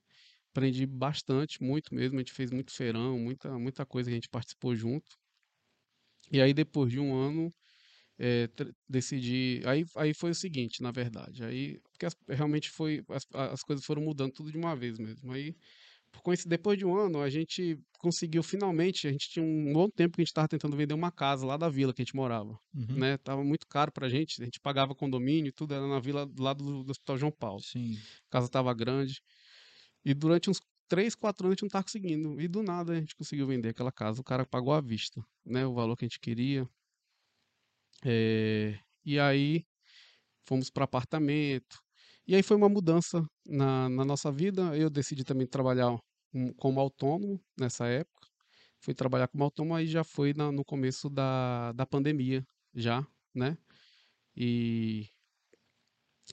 Aprendi bastante, muito mesmo. A gente fez muito feirão, muita, muita coisa que a gente participou junto. E aí, depois de um ano, tr- decidi. Aí, aí foi o seguinte, na verdade. Aí, porque as- realmente foi. As, as coisas foram mudando tudo de uma vez mesmo. Aí, por depois de um ano, a gente conseguiu finalmente. A gente tinha um bom tempo que a gente estava tentando vender uma casa lá da vila que a gente morava Uhum. né? Tava muito caro pra gente, a gente pagava condomínio, tudo era na vila do lado do, do Hospital João Paulo. Sim. A casa tava grande. E durante uns 3, 4 anos a gente não tava conseguindo. E do nada a gente conseguiu vender aquela casa. O cara pagou à vista, né? O valor que a gente queria. É, E aí fomos para apartamento. E aí foi uma mudança na, na nossa vida. Eu decidi também trabalhar como autônomo nessa época. Fui trabalhar como autônomo aí já foi na- no começo da, da pandemia, já, né? E,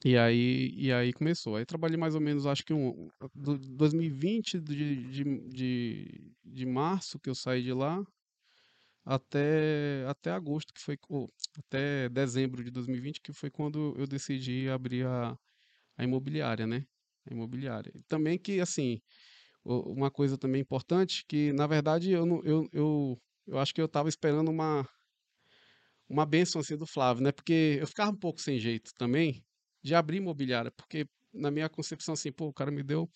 e aí, e aí começou. Aí trabalhei mais ou menos, acho que um, do 2020, de, de, de, de março que eu saí de lá, até, até agosto, que foi, ou, até dezembro de 2020, que foi quando eu decidi abrir a, a imobiliária, né? a imobiliária. Também que, assim, uma coisa também importante, que na verdade eu, não- eu, eu, eu acho que eu estava esperando uma, uma bênção assim do Flávio, né? Porque eu ficava um pouco sem jeito também de abrir imobiliária, porque na minha concepção assim, pô, o cara me deu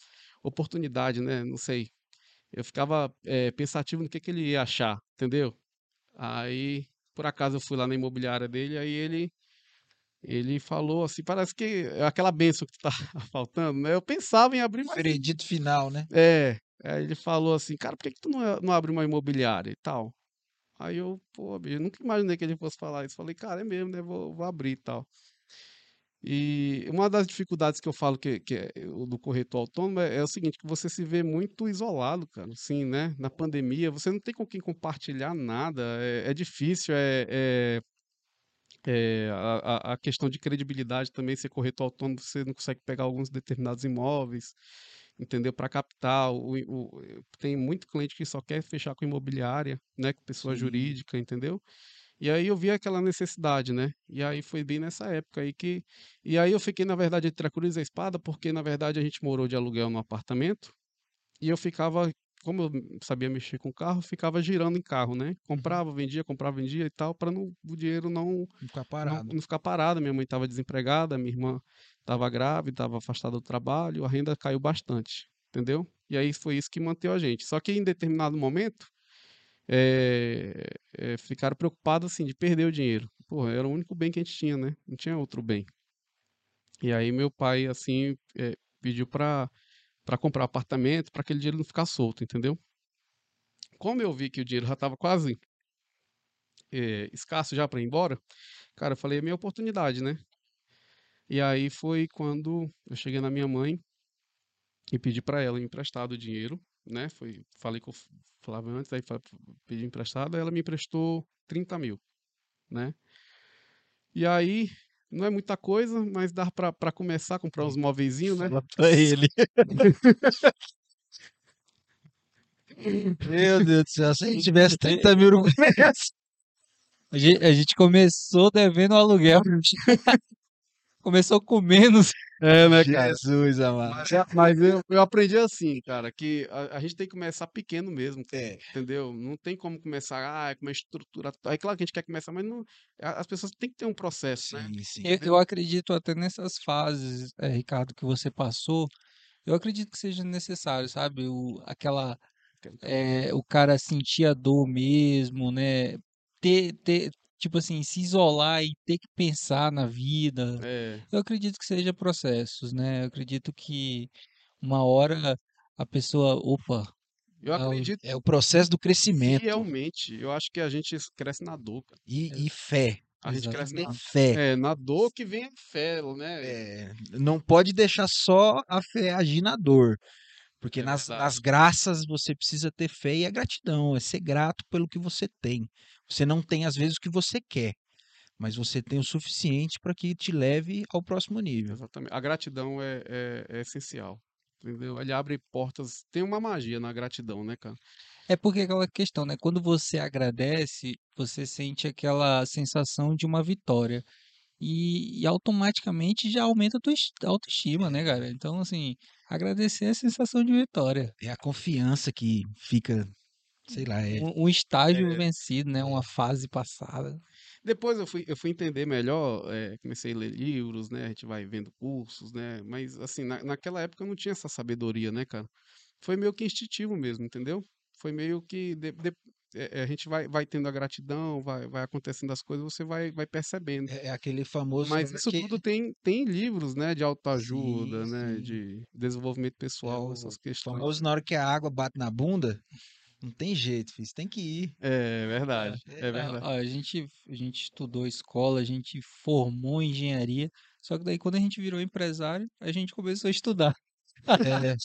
oportunidade, né? Não sei. Eu ficava eh, pensativo no que que ele ia achar, entendeu? Aí, por acaso eu fui lá na imobiliária dele, aí ele ele falou assim, parece que é aquela bênção que tá faltando, né? Eu pensava em abrir, mas Veredito final, né? é, aí ele falou assim, cara, por que que tu não, é- não abre uma imobiliária e tal? Aí eu, pô, eu nunca imaginei que ele fosse falar isso. Falei, cara, é mesmo, né? Vou, vou abrir e tal. E uma das dificuldades que eu falo que, que é o do corretor autônomo é, é o seguinte, que você se vê muito isolado, cara, assim, né? Na pandemia, você não tem com quem compartilhar nada, é, é difícil, é, é, é, a, a- questão de credibilidade também, ser corretor autônomo, você não consegue pegar alguns determinados imóveis, entendeu? Para captar, o, o- tem muito cliente que só quer fechar com imobiliária, né? Com pessoa Sim. jurídica, entendeu? E aí eu vi aquela necessidade, né? E aí foi bem nessa época aí que. E aí eu fiquei, na verdade, entre a cruz e a espada, porque na verdade a gente morou de aluguel no apartamento e eu ficava, como eu sabia mexer com carro, ficava girando em carro, né? Comprava, vendia, comprava, vendia e tal, para não, o dinheiro não, Ficar não, parado. não ficar parado. Minha mãe estava desempregada, minha irmã estava grávida, estava afastada do trabalho, a renda caiu bastante, entendeu? E aí foi isso que manteve a gente. Só que em determinado momento eh, eh, ficaram preocupados assim de perder o dinheiro. Pô, era o único bem que a gente tinha, né? Não tinha outro bem. E aí meu pai assim eh, pediu para para comprar apartamento, para aquele dinheiro não ficar solto, entendeu? Como eu vi que o dinheiro já estava quase eh, escasso já para ir embora, cara, eu falei, é minha oportunidade, né? E aí foi quando eu cheguei na minha mãe e pedi para ela emprestado o dinheiro, né? Foi, falei com o Flávio antes, aí pedi emprestado, aí ela me emprestou 30 mil, né? E aí, não é muita coisa, mas dá para para começar a comprar uns móveizinhos, né? Fala pra ele. Meu Deus do céu, se a gente tivesse 30 mil no começo. A gente, a gente começou devendo o aluguel. Começou com menos. É, né, cara? Jesus amado. Mas, é- mas eu, eu aprendi assim, cara, que a, a gente tem que começar pequeno mesmo, É. entendeu? Não tem como começar, ah, com uma estrutura. É claro que a gente quer começar, mas não, as pessoas têm que ter um processo, né? Sim, sim. Eu, eu acredito até nessas fases, eh, Ricardo, que você passou. Eu acredito que seja necessário, sabe? O, aquela, eh, o cara sentir a dor mesmo, né? Ter, ter, tipo assim, se isolar e ter que pensar na vida. É, Eu acredito que seja processos, né? Eu acredito que uma hora a pessoa, opa, eu o- acredito É o processo do crescimento fielmente. Eu acho que a gente cresce na dor, cara. e, e fé. A gente cresce Tem na, fé. é, na dor que vem a fé, né? É, não pode deixar só a fé agir na dor. Porque É nas, nas graças você precisa ter fé e a gratidão, é ser grato pelo que você tem. Você não tem às vezes o que você quer, mas você tem o suficiente para que te leve ao próximo nível. Exatamente. A gratidão é, é, é essencial. Entendeu? Ele abre portas. Tem uma magia na gratidão, né, cara? É porque aquela questão, né? Quando você agradece, você sente aquela sensação de uma vitória. E, e automaticamente já aumenta a tua es- autoestima, né, cara? Então, assim, agradecer é a sensação de vitória. É a confiança que fica, sei lá, é, Um, um estágio É, vencido, né? Uma fase passada. Depois eu fui, eu fui entender melhor, eh, comecei a ler livros, né? A gente vai vendo cursos, né? Mas, assim, na, naquela época eu não tinha essa sabedoria, né, cara? Foi meio que instintivo mesmo, entendeu? Foi meio que de- de- eh, a gente vai, vai tendo a gratidão, vai, vai acontecendo as coisas, você vai, vai percebendo. é aquele famoso. Mas né, isso que- tudo tem, tem livros, né? De autoajuda, Sim, né? sim. De desenvolvimento é pessoal, o essas questões. famoso na hora que a água bate na bunda, não tem jeito, filho, você tem que ir. É verdade, é Ah, verdade. ó, a gente, a gente estudou escola, a gente formou engenharia, só que daí quando a gente virou empresário, a gente começou a estudar. É,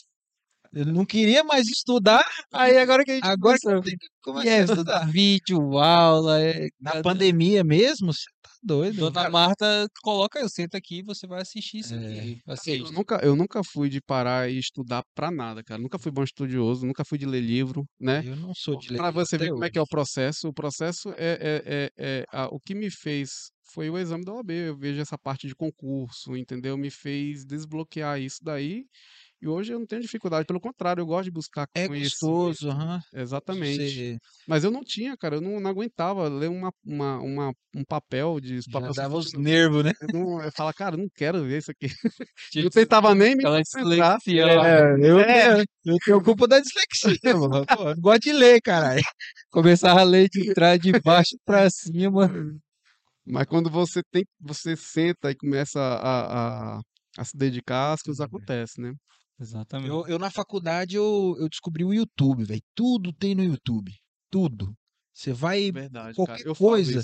Eu não queria mais estudar, Aí agora que a gente agora que começou. que começar é, a estudar. vídeo, aula, é, Na cada- pandemia mesmo, você tá doido. Dona Marta coloca, eu senta aqui e você vai assistir isso É. aqui. Eu nunca, eu nunca fui de parar e estudar pra nada, cara. Nunca fui bom estudioso, nunca fui de ler livro, né? Eu não sou de ler Pra você ver até como é que é hoje. o processo. O processo é, é, é, é- a- o que me fez foi o exame da OAB. Eu vejo essa parte de concurso, entendeu? Me fez desbloquear isso daí. E hoje eu não tenho dificuldade, pelo contrário, eu gosto de buscar É gostoso, aham. Exatamente. Você Mas eu não tinha, cara, eu não, não aguentava ler uma, uma, uma- um papel de já papel dava os nervos, né? eu, não, eu falo, cara, eu não quero ver isso aqui. Tinha Eu tentava nem me concentrar. É, eu, É. eu tenho culpa da dislexia, mano. Pô, gosto de ler, caralho. Começava a ler de trás, de baixo pra cima. Mas quando você tem, você senta e começa a, a, a se dedicar, as coisas acontecem, né? Exatamente. Eu, eu na faculdade eu, eu descobri o YouTube, velho. Tudo tem no YouTube. Tudo. Você vai. Verdade, qualquer cara. Coisa.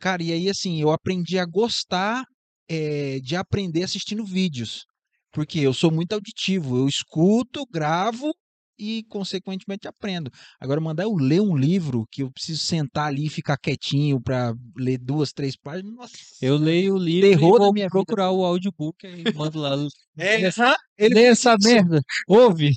Cara, e aí assim, eu aprendi a gostar eh, de aprender assistindo vídeos. Porque eu sou muito auditivo. Eu escuto, gravo e, consequentemente, aprendo. Agora, mandar eu ler um livro que eu preciso sentar ali e ficar quietinho pra ler duas, três páginas. Nossa. Eu leio o livro Terror e vou minha vida. procurar o audiobook e mando lá. É, Lê aham, ele, Lê essa merda. Ouve.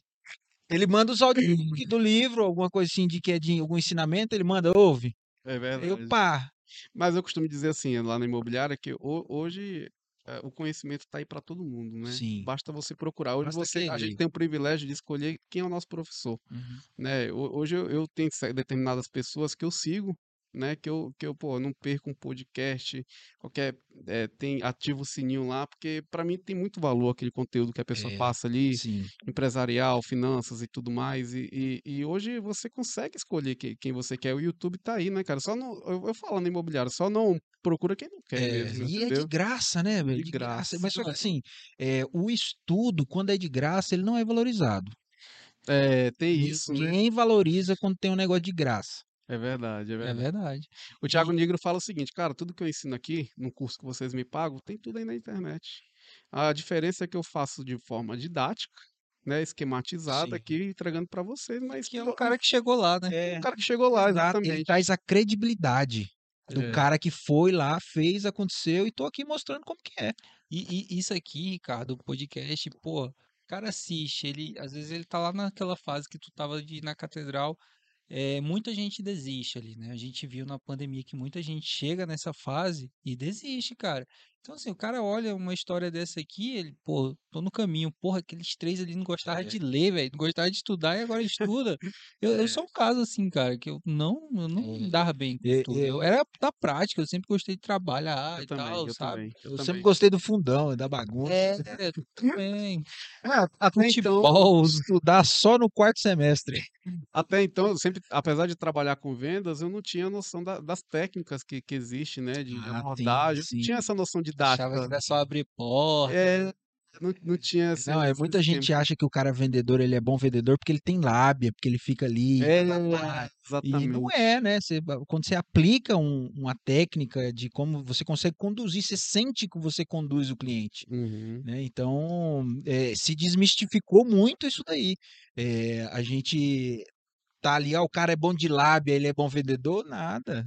ele manda os audiobooks do livro, alguma coisa assim de que é de algum ensinamento, ele manda, ouve. É verdade. Eu, pá, Mas eu costumo dizer assim, lá na imobiliária, que ho- hoje o conhecimento está aí para todo mundo, né? Sim. Basta você procurar. Hoje Basta você, a gente tem o privilégio de escolher quem é o nosso professor, né? Ho- Hoje eu, eu tenho determinadas pessoas que eu sigo, né? Que eu, que eu pô, não perco um podcast, qualquer, eh, tem, ativo o sininho lá, porque para mim tem muito valor aquele conteúdo que a pessoa É, passa ali, sim. empresarial, finanças e tudo mais. E, e, e hoje você consegue escolher que- quem você quer. O YouTube tá aí, né, cara? Só não, eu, eu falo na imobiliária, só não procura quem não quer É, mesmo, e é de entendeu? graça, né, velho? De De graça. graça. Mas só que assim, é, o estudo, quando é de graça, ele não é valorizado. É, tem isso, né? Ninguém valoriza quando tem um negócio de graça. É verdade, é É verdade. verdade. O Thiago Negro fala o seguinte, cara, tudo que eu ensino aqui, no curso que vocês me pagam, tem tudo aí na internet. A diferença é que eu faço de forma didática, né, esquematizada Sim. aqui, entregando para vocês, mas Que é o cara que chegou lá, né? É, o cara que chegou lá, exato, ele exatamente. traz a credibilidade do É. cara que foi lá, fez, aconteceu e tô aqui mostrando como que é. E, e isso aqui, Ricardo, o podcast, pô, o cara assiste, ele, às vezes ele tá lá naquela fase que tu tava de na catedral, é, muita gente desiste ali, né? A gente viu na pandemia que muita gente chega nessa fase e desiste, cara. Então, assim, o cara olha uma história dessa aqui, ele, pô, tô no caminho, porra, aqueles três ali não gostavam É. de ler, velho, não gostavam de estudar e agora estuda. Eu, eu sou um caso assim, cara, que eu não, eu não É. dava bem com É, estudo. é. Eu era da prática, eu sempre gostei de trabalhar Eu e também, tal, eu sabe? também, Eu também. sempre gostei do fundão, da bagunça. É, também. É, até então, Futebol, Estudar só no quarto semestre. Até então, eu sempre, apesar de trabalhar com vendas, eu não tinha noção da- das técnicas que, que existe, né? De Ah, abordagem, sim, eu não tinha essa noção achava que era só abrir porta. É, não, não tinha esse, Não, é muita gente esquema. acha que o cara vendedor, ele é bom vendedor porque ele tem lábia, porque ele fica ali. É, pá, pá. E não exatamente. é, né? Você- quando você aplica um- uma técnica de como você consegue conduzir, você sente que você conduz o cliente. Uhum. né? Então, eh, se desmistificou muito isso daí. Eh, a gente tá ali, ah, o cara é bom de lábia, ele é bom vendedor, nada.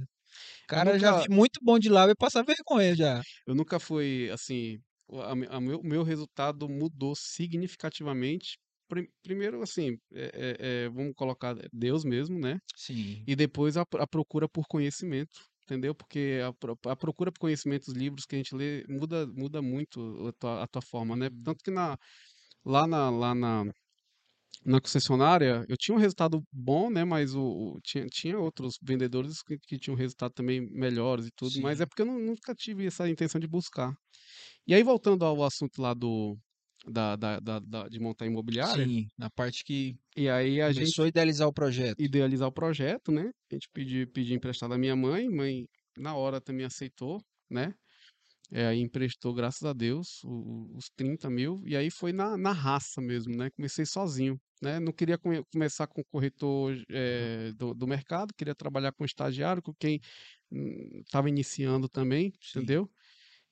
O cara já nunca- vi muito bom de lábia passar vergonha já. Eu nunca fui assim. O a a meu, meu resultado mudou significativamente. Prim- Primeiro, assim, é- é- é, vamos colocar Deus mesmo, né? Sim. E depois a, a procura por conhecimento, entendeu? Porque a, a procura por conhecimento, os livros que a gente lê, muda, muda muito a tua, a tua forma, né? Tanto que na, lá na, lá na, na concessionária, eu tinha um resultado bom, né? Mas o, o- tinha, tinha outros vendedores que, que tinham resultado também melhores e tudo, mas Sim. é porque eu nu- nunca tive essa intenção de buscar. E aí, voltando ao assunto lá do, da, da, da- da- de montar imobiliária, Sim, na parte que e aí a gente começou a idealizar o projeto. idealizar o projeto, né? A gente pediu, pediu emprestado à minha mãe, mãe na hora também aceitou, né? É, aí emprestou, graças a Deus, o- o- os 30 mil, e aí foi na, na raça mesmo, né? Comecei sozinho, né? Não queria conhe- começar com corretor eh, do, do mercado, queria trabalhar com estagiário, com quem estava iniciando também, Sim. entendeu?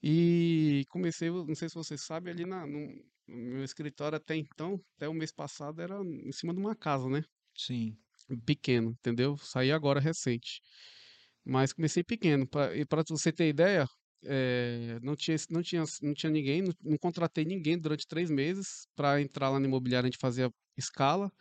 E comecei, não sei se você sabe, ali na, no- meu escritório até então, até o mês passado, era em cima de uma casa, né? Sim. Pequeno, entendeu? Saí agora recente. Mas comecei pequeno. Pra, e para você ter ideia, é, não, tinha, não, tinha, não tinha ninguém, não, não contratei ninguém durante três meses para entrar lá na imobiliária, a gente fazia escala.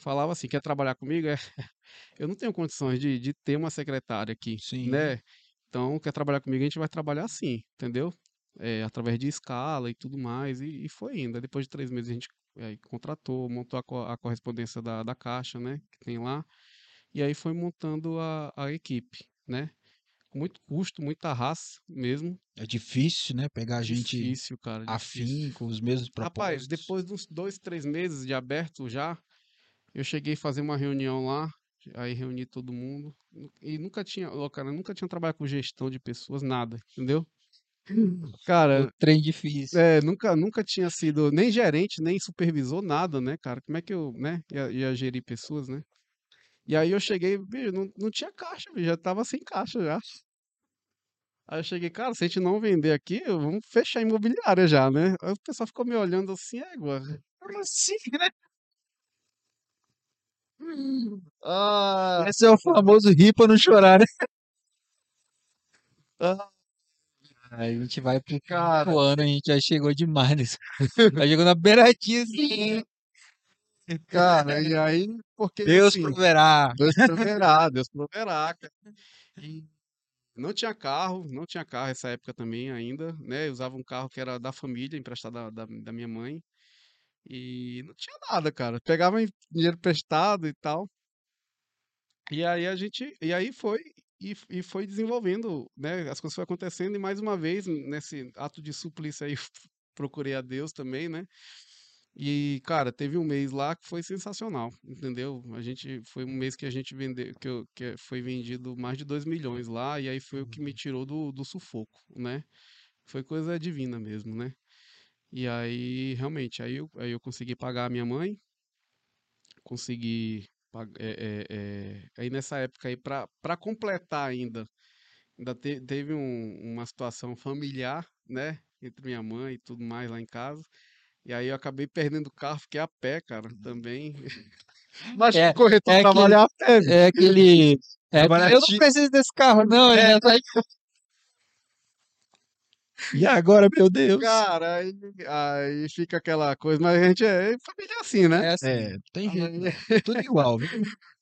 Falava assim, quer trabalhar comigo? É, eu não tenho condições de, de ter uma secretária aqui, Sim. né? Então, quer trabalhar comigo, a gente vai trabalhar assim, entendeu? É, através de escala e tudo mais, e, e foi indo. Aí Depois de três meses a gente aí, contratou, montou a, co- a correspondência da, da caixa, né? Que tem lá. E aí foi montando a, a equipe, né? Muito custo, muita raça mesmo. É difícil, né? Pegar gente Difícil, cara. difícil. afim, com os mesmos Rapaz, propósitos. depois de uns dois, três meses de aberto já, eu cheguei a fazer uma reunião lá, aí reuni todo mundo, e nunca tinha, ó, cara, nunca tinha trabalhado com gestão de pessoas, nada, entendeu? Cara, O trem difícil. é, nunca, nunca tinha sido nem gerente, nem supervisor, nada, né, cara? Como é que eu, né, ia, ia gerir pessoas, né? E aí eu cheguei, bicho, não, não tinha caixa, bicho, já tava sem caixa já. Aí eu cheguei, cara, se a gente não vender aqui, vamos fechar a imobiliária já, né? Aí o pessoal ficou me olhando assim, égua. Como assim, né? Ah, Esse é o famoso rir pra não chorar, né? ah, Aí a gente vai pro cara, ano, a gente já chegou demais nisso. Já chegou na beiradinha assim. Cara, e aí, porque Deus assim, proverá. Deus proverá, Deus proverá, cara. E não tinha carro, não tinha carro essa época também ainda, né? Eu usava um carro que era da família, emprestado da, da, da minha mãe. E não tinha nada, cara. Pegava dinheiro emprestado e tal. E aí a gente, e aí foi e, e foi desenvolvendo, né? As coisas foram acontecendo e mais uma vez nesse ato de suplício aí procurei a Deus também, né? E cara, teve um mês lá que foi sensacional, entendeu? A gente foi um mês que a gente vendeu, que, eu- que foi vendido mais de 2 milhões lá e aí foi o que me tirou do, do sufoco, né? Foi coisa divina mesmo, né? E aí, realmente, aí eu, aí eu consegui pagar a minha mãe, consegui é, é, é, aí nessa época aí para para completar ainda ainda te- teve um- uma situação familiar né entre minha mãe e tudo mais lá em casa e aí eu acabei perdendo o carro fiquei a pé cara também mas É- o corretor é trabalhar a pé É aquele. É, eu não preciso desse carro, não. ele já tá aí. E agora, meu Deus? cara aí, aí fica aquela coisa mas a gente é família é assim né É assim. É, tem jeito. Aí- Tudo igual, viu?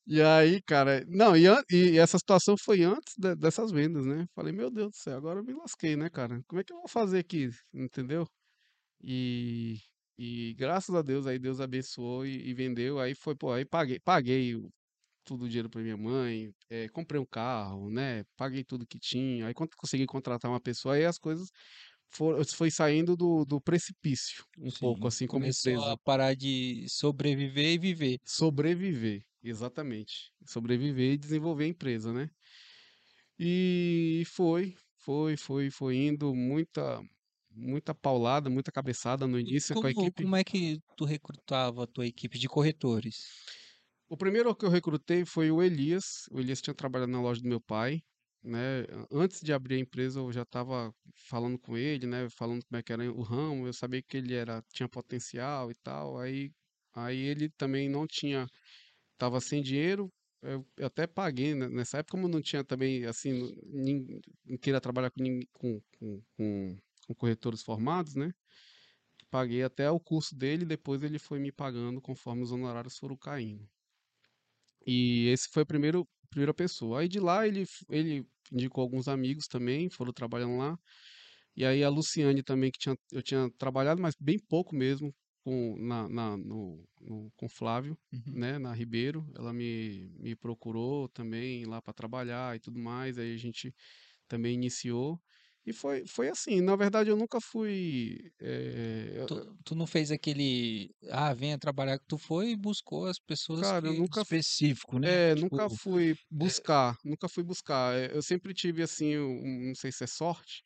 E aí, cara, não, e, e essa situação foi antes de- dessas vendas, né? Falei, meu Deus do céu, agora eu me lasquei, né, cara? Como é que eu vou fazer aqui? Entendeu? E, e graças a Deus, aí Deus abençoou e, e vendeu. Aí foi, pô, aí paguei, paguei tudo o dinheiro pra minha mãe, eh, comprei um carro, né? Paguei tudo que tinha. Aí quando consegui contratar uma pessoa, aí as coisas foram, foi saindo do, do precipício, um Sim, pouco, assim, como Começou empresa. a parar de sobreviver e viver. Sobreviver, exatamente. Sobreviver e desenvolver a empresa, né? E foi, foi, foi, foi indo muita, muita paulada, muita cabeçada no início com a Como, equipe. como é que tu recrutava a tua equipe de corretores? O primeiro que eu recrutei foi o Elias. O Elias tinha trabalhado na loja do meu pai, né? Antes de abrir a empresa, eu já estava falando com ele, né? Falando como é que era o ramo. Eu sabia que ele era, tinha potencial e tal. Aí, aí ele também não tinha, estava sem dinheiro. Eu, até paguei, né? Nessa época, como não tinha também, assim, não, nin- não queria trabalhar com, ninguém- com, com, com, corretores formados, né? Paguei até o curso dele, depois ele foi me pagando conforme os honorários foram caindo. E esse foi o primeiro, primeira pessoa. Aí de lá ele, ele indicou alguns amigos também, foram trabalhando lá. E aí a Luciane também, que tinha, eu tinha trabalhado, mas bem pouco mesmo, com, na, na- no, no- com Flávio, Uhum. né, na Ribeiro. Ela me, me procurou também lá para trabalhar e tudo mais. Aí a gente também iniciou. E foi, foi assim. Na verdade, eu nunca fui. eh, eu- Tu, tu não fez aquele. Ah, venha trabalhar. Tu foi e buscou as pessoas cara, eu que. nunca Específico, né? É, Tipo, nunca fui buscar, nunca fui buscar. É, Eu sempre tive assim, um, não sei se é sorte,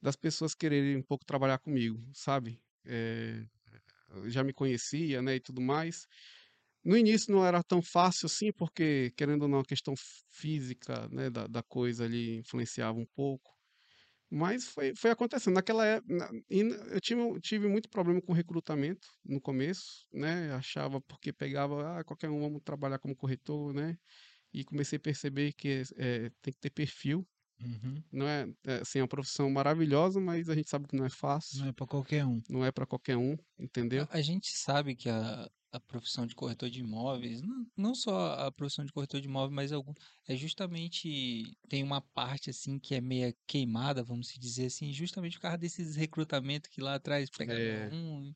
das pessoas quererem um pouco trabalhar comigo, sabe? É, eu já me conhecia, né, e tudo mais. No início não era tão fácil assim, porque querendo ou não, a questão física, né, da, da coisa ali influenciava um pouco. Mas foi, foi acontecendo. Naquela época, eu tive, tive muito problema com recrutamento no começo, né? Achava porque pegava, ah, qualquer um vamos trabalhar como corretor, né? E comecei a perceber que é, tem que ter perfil. Uhum. Não é, é assim, é uma profissão maravilhosa, mas a gente sabe que não é fácil. Não é para qualquer um. Não é para qualquer um, entendeu? A, a gente sabe que a, a profissão de corretor de imóveis, não, não só a profissão de corretor de imóveis, mas algum, é justamente tem uma parte assim que é meia queimada, vamos dizer assim, justamente por causa desses recrutamentos que lá atrás pega É. um,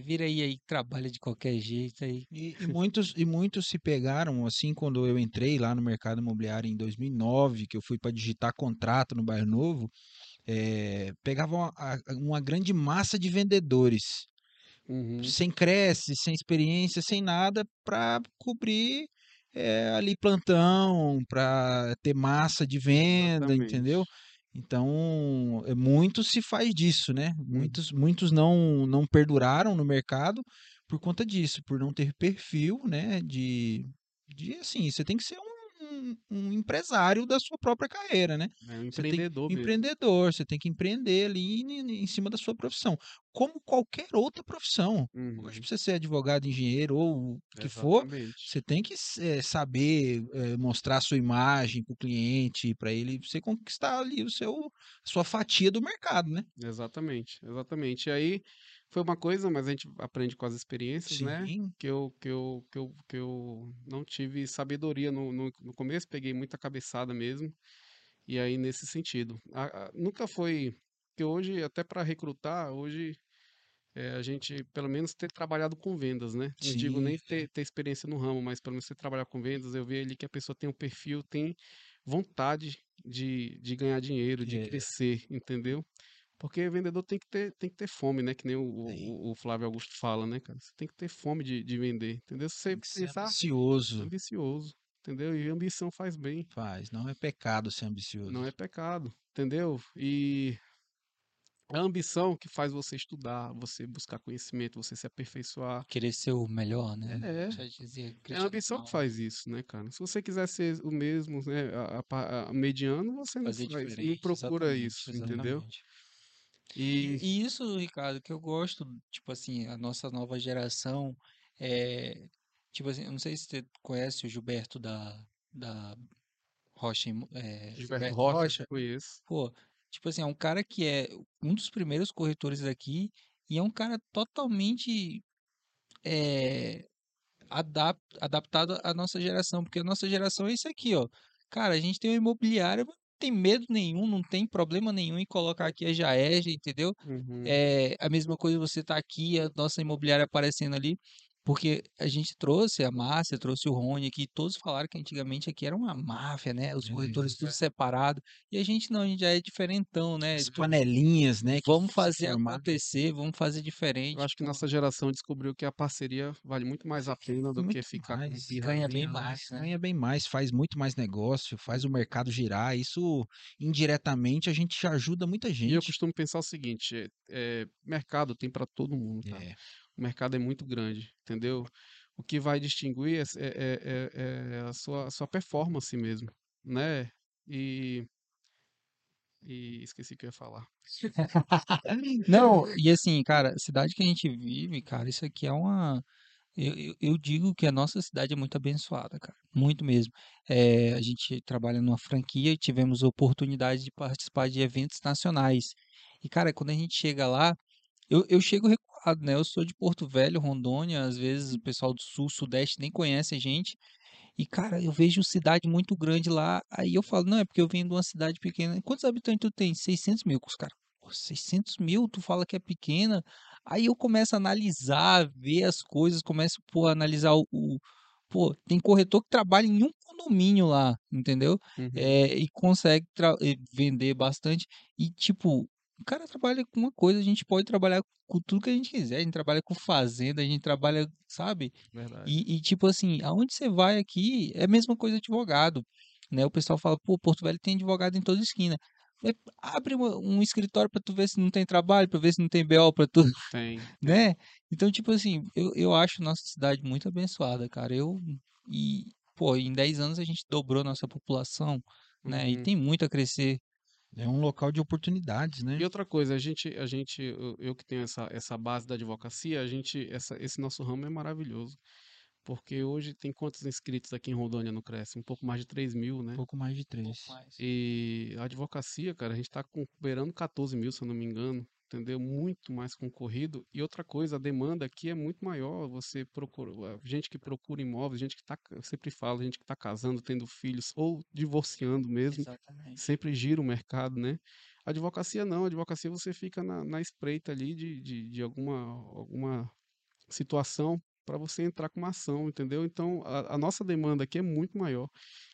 vira aí aí trabalha de qualquer jeito aí. E, e muitos, e muitos se pegaram, assim, quando eu entrei lá no mercado imobiliário em 2009, que eu fui para digitar contrato no Bairro Novo, eh, pegavam a- a- uma grande massa de vendedores, Uhum. sem creche, sem experiência, sem nada, para cobrir eh, ali plantão, para ter massa de venda, entendeu? Então, é, muito se faz disso, né? Uhum. Muitos, muitos não, não perduraram no mercado por conta disso, por não ter perfil, né? De, de assim, você tem que ser um, um- um empresário da sua própria carreira, né? É um Você tem empreendedor empreendedor, você tem que empreender ali em, em cima da sua profissão, como qualquer outra profissão. Uhum. Hoje, você ser advogado, engenheiro ou o que for, Exatamente. você tem que eh, saber eh, mostrar a sua imagem para o cliente, para ele você conquistar ali o seu, a sua fatia do mercado, né? Exatamente, exatamente. E aí foi uma coisa, mas a gente aprende com as experiências, né? Sim, Que eu, que eu, que eu, que eu não tive sabedoria no, no, no começo, peguei muita cabeçada mesmo. E aí, nesse sentido. A- a- nunca foi. Que hoje, até para recrutar, hoje é, a gente, pelo menos, ter trabalhado com vendas, né? Não digo nem ter, ter experiência no ramo, mas pelo menos você trabalhar com vendas, eu vejo ali que a pessoa tem um perfil, tem vontade de, de ganhar dinheiro, de É, crescer, entendeu? Porque vendedor tem que ter, tem que ter fome, né? Que nem o, o, o Flávio Augusto fala, né, cara? Você tem que ter fome de, de vender, entendeu? Você tem que ser pensar ambicioso. ambicioso, entendeu? E ambição faz bem, Faz, não é pecado ser não ambicioso. é pecado, entendeu? E a ambição que faz você estudar, você buscar conhecimento, você se aperfeiçoar. Querer ser o melhor, né? É, dizia é a ambição que faz isso, né, cara? Se você quiser ser o mesmo, né, a, a a mediano, você não faz, não procura exatamente, isso, entendeu? exatamente. E E, e isso, Ricardo, que eu gosto, tipo assim, a nossa nova geração é, tipo assim, eu não sei se você conhece o Gilberto da, da Rocha, é, Gilberto Gilberto Rocha, Rocha, conheço. pô, tipo assim, é um cara que é um dos primeiros corretores daqui e é um cara totalmente é, adap- adaptado à nossa geração, porque a nossa geração é isso aqui, ó. Cara, a gente tem uma imobiliária, tem medo nenhum, não tem problema nenhum em colocar aqui a Jaege, entendeu? Uhum, É a mesma coisa você tá aqui, a nossa imobiliária aparecendo ali, porque a gente trouxe a Márcia, trouxe o Rony aqui, todos falaram que antigamente aqui era uma máfia, né? Os É, corretores tudo separado, e a gente não, a gente já é diferentão, né? as Tipo, panelinhas, né, que vamos fazer formaram. acontecer, vamos fazer Eu diferente, acho que nossa geração descobriu que a parceria vale muito mais a pena do que Muito ficar com mais. birra. ganha bem né? mais, né? Ganha bem mais, faz muito mais negócio, faz o mercado girar. Isso indiretamente a gente ajuda muita E eu gente. costumo pensar o seguinte, é, é, mercado tem para todo mundo, cara. É, O mercado é muito grande, entendeu? O que vai distinguir é, é- é- é a sua, a sua performance mesmo, né? E, e esqueci que eu ia falar. Não, e assim, cara, cidade que a gente vive, cara, isso aqui é uma. Eu, eu, digo que a nossa cidade é muito abençoada, cara, muito mesmo. É, a gente trabalha numa franquia e tivemos oportunidade de participar de eventos nacionais. E, cara, quando a gente chega lá, eu, eu chego né? Eu sou de Porto Velho, Rondônia, às vezes o pessoal do Sul, Sudeste nem conhece a gente. E, cara, eu vejo cidade muito grande lá. Aí eu falo, não, é porque eu venho de uma cidade pequena. Quantos habitantes tu tem? 600 mil, cara. Pô, 600 mil, tu fala que é pequena. Aí eu começo a analisar, ver as coisas, começo, pô, a analisar o, o- Pô, tem corretor que trabalha em um condomínio lá, entendeu? Uhum. É, e consegue eh, vender bastante. E, tipo, o cara trabalha com uma coisa, a gente pode trabalhar com tudo que a gente quiser. A gente trabalha com fazenda, a gente trabalha, sabe? E, e, tipo assim, aonde você vai aqui é a mesma coisa advogado, né? O pessoal fala, pô, Porto Velho tem advogado em toda esquina. É, Abre uma- um escritório pra tu ver se não tem trabalho, pra ver se não tem BO pra tu, Tem, né? Então, tipo assim, eu, eu acho nossa cidade muito abençoada, cara. Eu, e, pô, em 10 anos a gente dobrou nossa população, né? E Uhum. tem muito a crescer, É um local de oportunidades, né? E outra coisa, a gente, a gente, eu, eu que tenho essa, essa base da advocacia, a gente, essa, esse nosso ramo é maravilhoso. Porque hoje tem quantos inscritos aqui em Rondônia no Cresce? Um pouco mais de 3 mil, né? Um pouco mais de Um três. pouco mais. E a advocacia, cara, a gente tá com- beirando 14 mil, se eu não me engano, entendeu? Muito mais concorrido. E outra coisa, a demanda aqui é muito maior. Você procura, gente que procura imóveis, gente que tá, eu sempre falo, gente que tá casando, tendo filhos ou divorciando mesmo, Exatamente. sempre gira o mercado, né? A advocacia não, a advocacia você fica na, na espreita ali de, de, de alguma, alguma situação para você entrar com uma ação, entendeu? Então, a, a nossa demanda aqui é muito maior.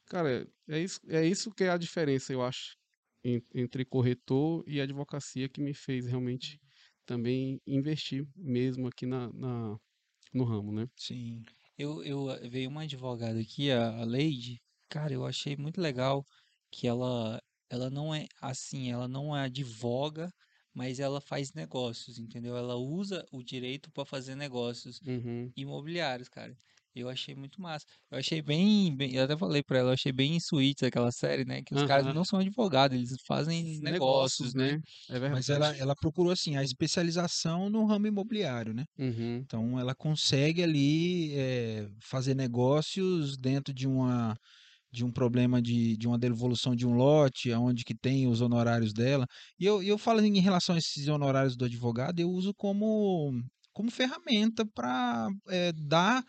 Cara, é isso, é isso que é a diferença, eu acho, entre corretor e advocacia que me fez realmente também investir mesmo aqui na, na- no ramo, né? Sim. Eu, eu veio uma advogada aqui, a, a Leide, cara, eu achei muito legal que ela, ela não é assim, ela não advoga, mas ela faz negócios, entendeu? Ela usa o direito para fazer negócios Uhum. imobiliários, cara. Eu achei muito massa. Eu achei bem, bem- eu até falei pra ela, eu achei bem Suits aquela série, né? Que os caras Aham. não são advogados, eles fazem negócios, né? É Mas verdade. ela, ela procurou, assim, a especialização no ramo imobiliário, né? Uhum. Então, ela consegue ali eh, fazer negócios dentro de uma de um problema de, de uma devolução de um lote, onde que tem os honorários dela. E eu, eu falo em relação a esses honorários do advogado, eu uso como, como ferramenta para dar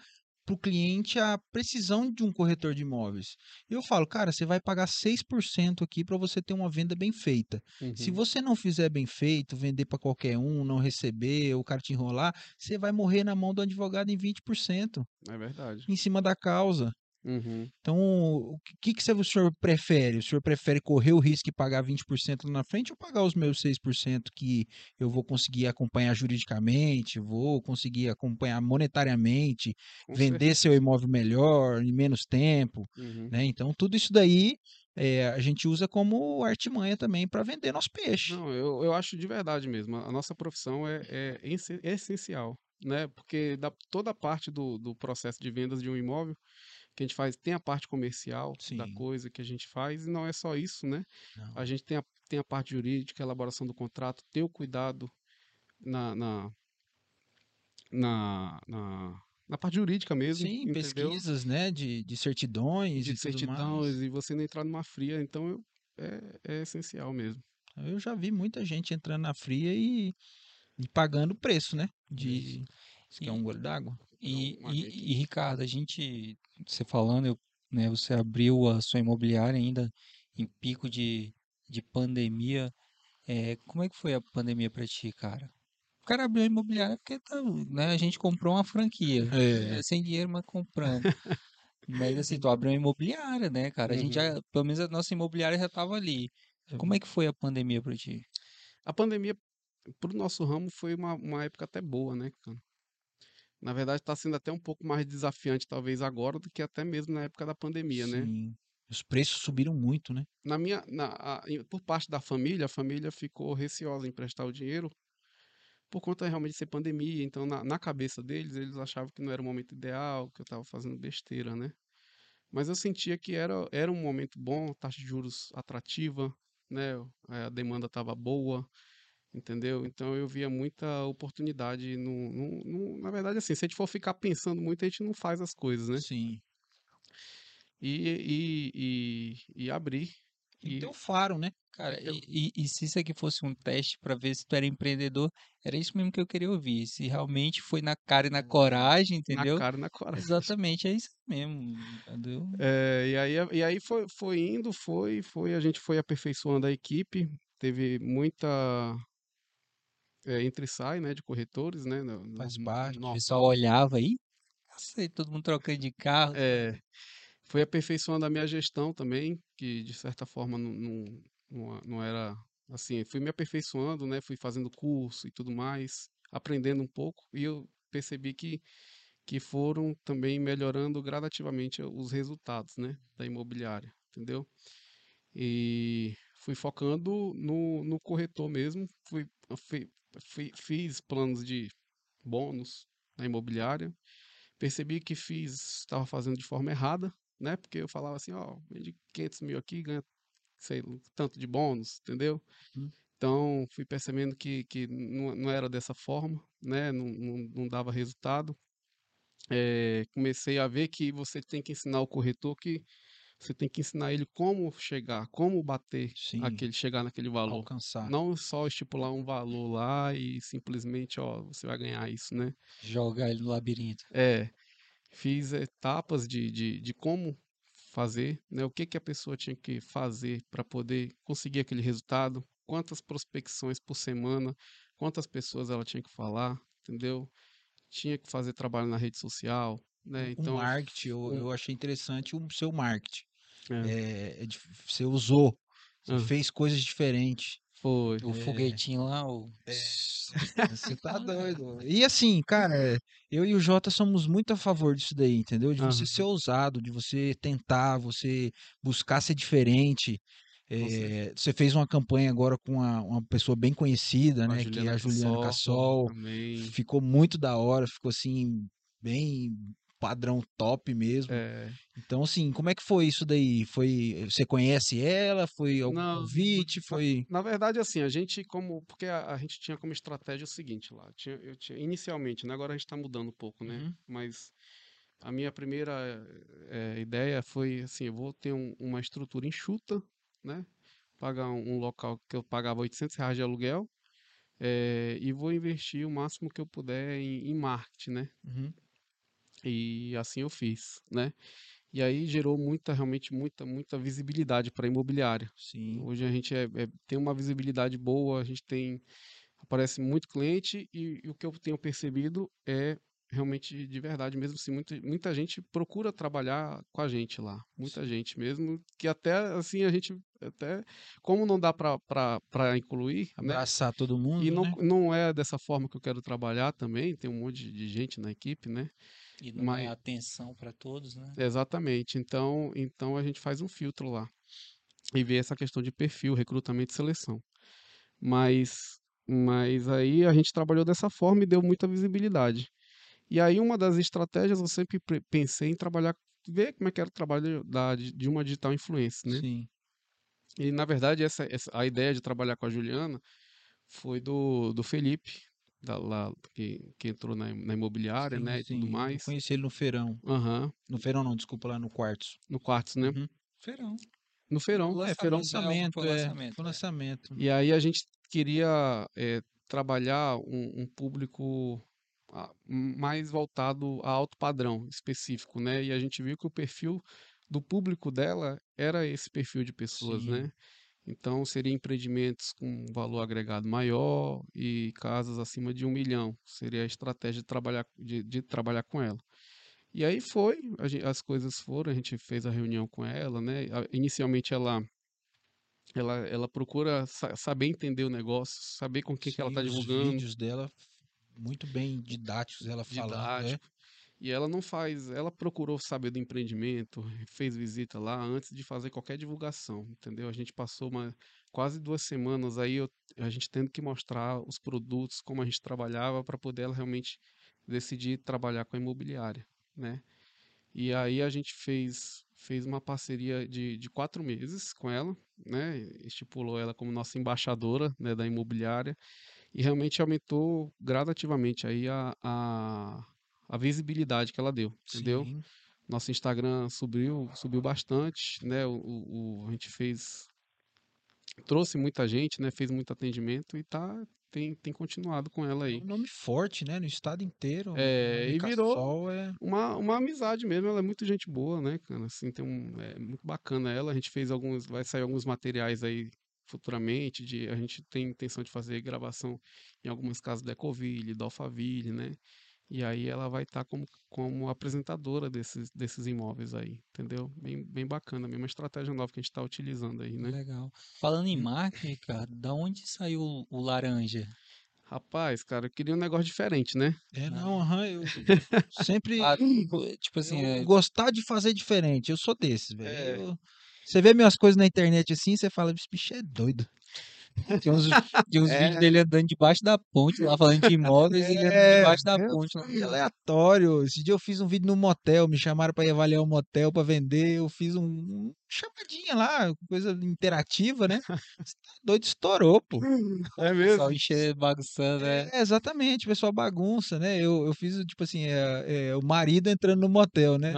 para o cliente a precisão de um corretor de imóveis. Eu falo, cara, você vai pagar 6% aqui para você ter uma venda bem feita. Se Uhum. você não fizer bem feito, vender para qualquer um, não receber, o cara te enrolar, você vai morrer na mão do advogado em 20%, É verdade. em cima da causa. Uhum. Então, o que, que você- o senhor prefere? O senhor prefere correr o risco e pagar 20% lá na frente ou pagar os meus 6% que eu vou conseguir acompanhar juridicamente, vou conseguir acompanhar monetariamente, Com vender seu imóvel melhor, em menos tempo, certeza. Uhum. né? Então, tudo isso daí eh, a gente usa como artimanha também para vender nosso peixe. Não, eu, eu acho de verdade mesmo. A nossa profissão é, é é essencial, né? Porque da, toda a parte do, do processo de vendas de um imóvel que a gente faz, tem a parte comercial da Sim. coisa que a gente faz, e não é só isso, né? Não. A gente tem a, tem a parte jurídica, a elaboração do contrato, ter o cuidado na, na, na, na, na parte jurídica mesmo, Sim, entendeu? pesquisas, né, de, de certidões De e mais. e você não entrar numa fria, então eu- é, é essencial mesmo. Eu já vi muita gente entrando na fria e, e pagando o preço, né? De. Isso que é um E- olho d'água. E, e, e, Ricardo, a gente, você falando, eu, né, você abriu a sua imobiliária ainda em pico de, de pandemia. É, como é que foi a pandemia pra ti, cara? O cara abriu a imobiliária porque tá, né, a gente comprou uma franquia. É. É, sem dinheiro, mas compramos. Mas assim, tu abriu uma imobiliária, né, cara? A gente Uhum. já, pelo menos a nossa imobiliária já tava ali. Como é que foi a pandemia pra ti? A pandemia, pro nosso ramo, foi uma, uma época até boa, né, cara? Na verdade, está sendo até um pouco mais desafiante, talvez, agora, do que até mesmo na época da pandemia, né? Sim. Os preços subiram muito, né? Na minha, na, a- por parte da família, a família ficou receosa em prestar o dinheiro por conta realmente de ser pandemia. Então, na, na cabeça deles, eles achavam que não era o momento ideal, que eu estava fazendo besteira, né? Mas eu sentia que era, era um momento bom, taxa de juros atrativa, né? A demanda estava boa, entendeu? Então eu via muita oportunidade no, no- no- na verdade, assim, se a gente for ficar pensando muito, a gente não faz as coisas, né? Sim. E, e, e, e abrir. E, ter o faro, né? Cara, Eu- e, e- e se isso aqui fosse um teste pra ver se tu era empreendedor, era isso mesmo que eu queria ouvir. Se realmente foi na cara e na coragem, entendeu? na cara e na coragem. Exatamente, é isso mesmo, entendeu? É, e aí, e aí foi, foi indo, foi, foi, a gente foi aperfeiçoando a equipe, teve muita é, entra e sai, né, de corretores, né, no, Faz no- parte. O no- pessoal olhava aí, sei, todo mundo trocando de carro. é, foi aperfeiçoando a minha gestão também, que de certa forma não, não, não, era assim, fui me aperfeiçoando, né, fui fazendo curso e tudo mais, aprendendo um pouco, e eu percebi que que foram também melhorando gradativamente os resultados, né, da imobiliária, entendeu? E fui focando no, no corretor mesmo, fui- fui- fiz planos de bônus na imobiliária, percebi que fiz, estava fazendo de forma errada, né, porque eu falava assim, ó, vende 500 mil aqui, ganha sei, tanto de bônus, entendeu? Hum. Então, fui percebendo que, que não, não era dessa forma, né? Não, não, não dava resultado. Eh, comecei a ver que você tem que ensinar o corretor que você tem que ensinar ele como chegar, como bater Sim. aquele, chegar naquele valor. Alcançar. Não só estipular um valor lá e simplesmente, ó, você vai ganhar isso, né? Jogar ele no labirinto. É, fiz etapas de, de, de como fazer, né? O que que a pessoa tinha que fazer para poder conseguir aquele resultado, quantas prospecções por semana, quantas pessoas ela tinha que falar, entendeu? Tinha que fazer trabalho na rede social, né? o Então, marketing, eu, eu achei interessante o seu marketing. É, É, é você usou, você Ah. fez coisas diferentes. foi. O foguetinho lá, o... Você tá doido. E assim, cara, é, eu e o Jota somos muito a favor disso daí, entendeu? De você ser ousado, de você tentar, você buscar ser diferente. É, você fez uma campanha agora com uma, uma pessoa bem conhecida, Com né? Que é a Juliana Cassol. Ficou muito da hora, ficou assim, bem padrão top mesmo. É, Então, assim, como é que foi isso daí? Foi, você conhece ela? Foi algum Não, convite? Foi. Na verdade, assim, a gente como. Porque a, a gente tinha como estratégia o seguinte lá. Tinha, eu tinha, inicialmente, né? Agora a gente está mudando um pouco, né? Uhum. Mas a minha primeira eh, ideia foi assim: eu vou ter um- uma estrutura enxuta, né? Pagar um, um local que eu pagava 800 reais de aluguel. eh, e vou investir o máximo que eu puder em, em marketing, né? Uhum. E assim eu fiz, né? E aí gerou muita, realmente muita, muita visibilidade para a imobiliária. Sim. Hoje a gente é- é- tem uma visibilidade boa, a gente tem aparece muito cliente e, e o que eu tenho percebido é realmente de verdade mesmo assim muita, muita gente procura trabalhar com a gente lá muita gente mesmo que até assim a gente até como não dá para incluir né? Abraçar todo mundo. e não, né? não é dessa forma que eu quero trabalhar também tem um monte de gente na equipe né E não Mas- é atenção para todos, né? Exatamente. Então, então a gente faz um filtro lá e vê essa questão de perfil, recrutamento e seleção. Mas, mas aí a gente trabalhou dessa forma e deu muita visibilidade. E aí uma das estratégias eu sempre pre- pensei em trabalhar, ver como é que era o trabalho da, de de uma digital influencer, né? Sim. E na verdade essa, essa- a ideia de trabalhar com a Juliana foi do, do Felipe, da, lá, que, que entrou na, na imobiliária, sim, né, e sim. tudo Eu mais. conheci ele no feirão. Aham, No feirão não, desculpa, lá no Quartzo. no Quartz, né? Uhum. Feirão. No feirão, é, Lançamento, feirão. Lançamento, foi é. lançamento, Foi é. lançamento. E aí a gente queria eh, trabalhar um, um público mais voltado a alto padrão específico, né? E a gente viu que o perfil do público dela era esse perfil de pessoas, Sim. né? Então seria empreendimentos com valor agregado maior e casas acima de um milhão. Seria a estratégia de trabalhar, de, de trabalhar com ela. E aí foi, a gen- as coisas foram, a gente fez a reunião com ela, né? Inicialmente ela ela, ela procura sa- saber entender o negócio, saber com o que, que ela Sim, está os divulgando, vídeos dela muito bem didáticos, ela falando. é. didático. E ela não faz, ela procurou saber do empreendimento, fez visita lá antes de fazer qualquer divulgação, entendeu? A gente passou uma, quase duas semanas aí, eu- a gente tendo que mostrar os produtos, como a gente trabalhava, para poder ela realmente decidir trabalhar com a imobiliária, né? E aí a gente fez, fez uma parceria de, de quatro meses com ela, né? Estipulou ela como nossa embaixadora, né, da imobiliária e realmente aumentou gradativamente aí a, a, a visibilidade que ela deu, entendeu? Sim. Nosso Instagram subiu, subiu bastante, né? O, o- a gente fez, trouxe muita gente, né? Fez muito atendimento e tá, tem, tem continuado com ela É aí. um nome forte, né? No estado inteiro. É, Nome e virou- é. Uma, uma amizade mesmo, ela é muito gente boa, né, cara? Assim, tem um, é muito bacana ela. A gente fez alguns, vai sair alguns materiais aí futuramente, de, a gente tem intenção de fazer gravação em algumas casas da Ecoville, da Alphaville, né? E aí ela vai estar como, como apresentadora desses, desses imóveis aí, entendeu? Bem, bem bacana, mesmo uma estratégia nova que a gente está utilizando aí, né? Legal. Falando em marketing, cara, da onde saiu o- laranja? Rapaz, cara, eu queria um negócio diferente, né? É, não, aham, eu sempre Ah, tipo, assim, é, gostar de fazer diferente. Eu sou desses, velho. É. Eu- Você vê minhas coisas na internet assim, você fala, esse bicho é doido. Tinha uns, tinha uns É. vídeos dele andando debaixo da ponte, lá falando de imóveis, e ele andando É, debaixo da é, ponte. lá. E aleatório. Esse dia eu fiz um vídeo no motel, me chamaram para ir avaliar o motel para vender. Eu fiz um, um chamadinha lá, coisa interativa, né? Você tá Doido estourou, pô. É O mesmo? pessoal encher, bagunçando, né? É, exatamente, o pessoal bagunça, né? Eu, eu fiz, tipo assim, é, é, o marido entrando no motel, né?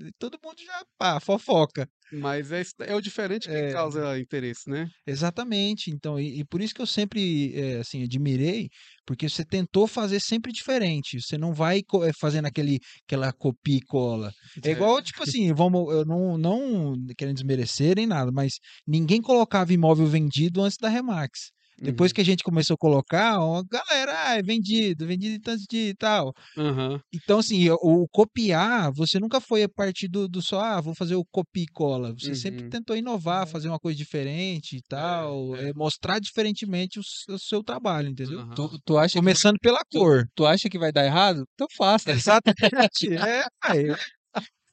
E Todo mundo já, pá, fofoca. Mas é, é o diferente que É. causa interesse, né? Exatamente. Então, e, e por isso que eu sempre, é, assim, admirei, porque você tentou fazer sempre diferente. Você não vai é, fazendo aquele, aquela copia e cola. É igual, tipo assim, vamos, eu não, não querendo desmerecer nem nada, mas ninguém colocava imóvel vendido antes da Remax. Depois Uhum. que a gente começou a colocar, ó, galera, ah, é vendido, vendido em tanto de tal. Aham. Então, assim, o, o copiar, você nunca foi a partir do, do só, ah, vou fazer o copia e cola. Você sempre Uhum. tentou inovar, fazer uma coisa diferente e tal, é. é, mostrar diferentemente o, o seu trabalho, entendeu? Tu, tu, acha que, Começando pela cor. tu acha que vai dar errado? Então faça. Exatamente. é, aí,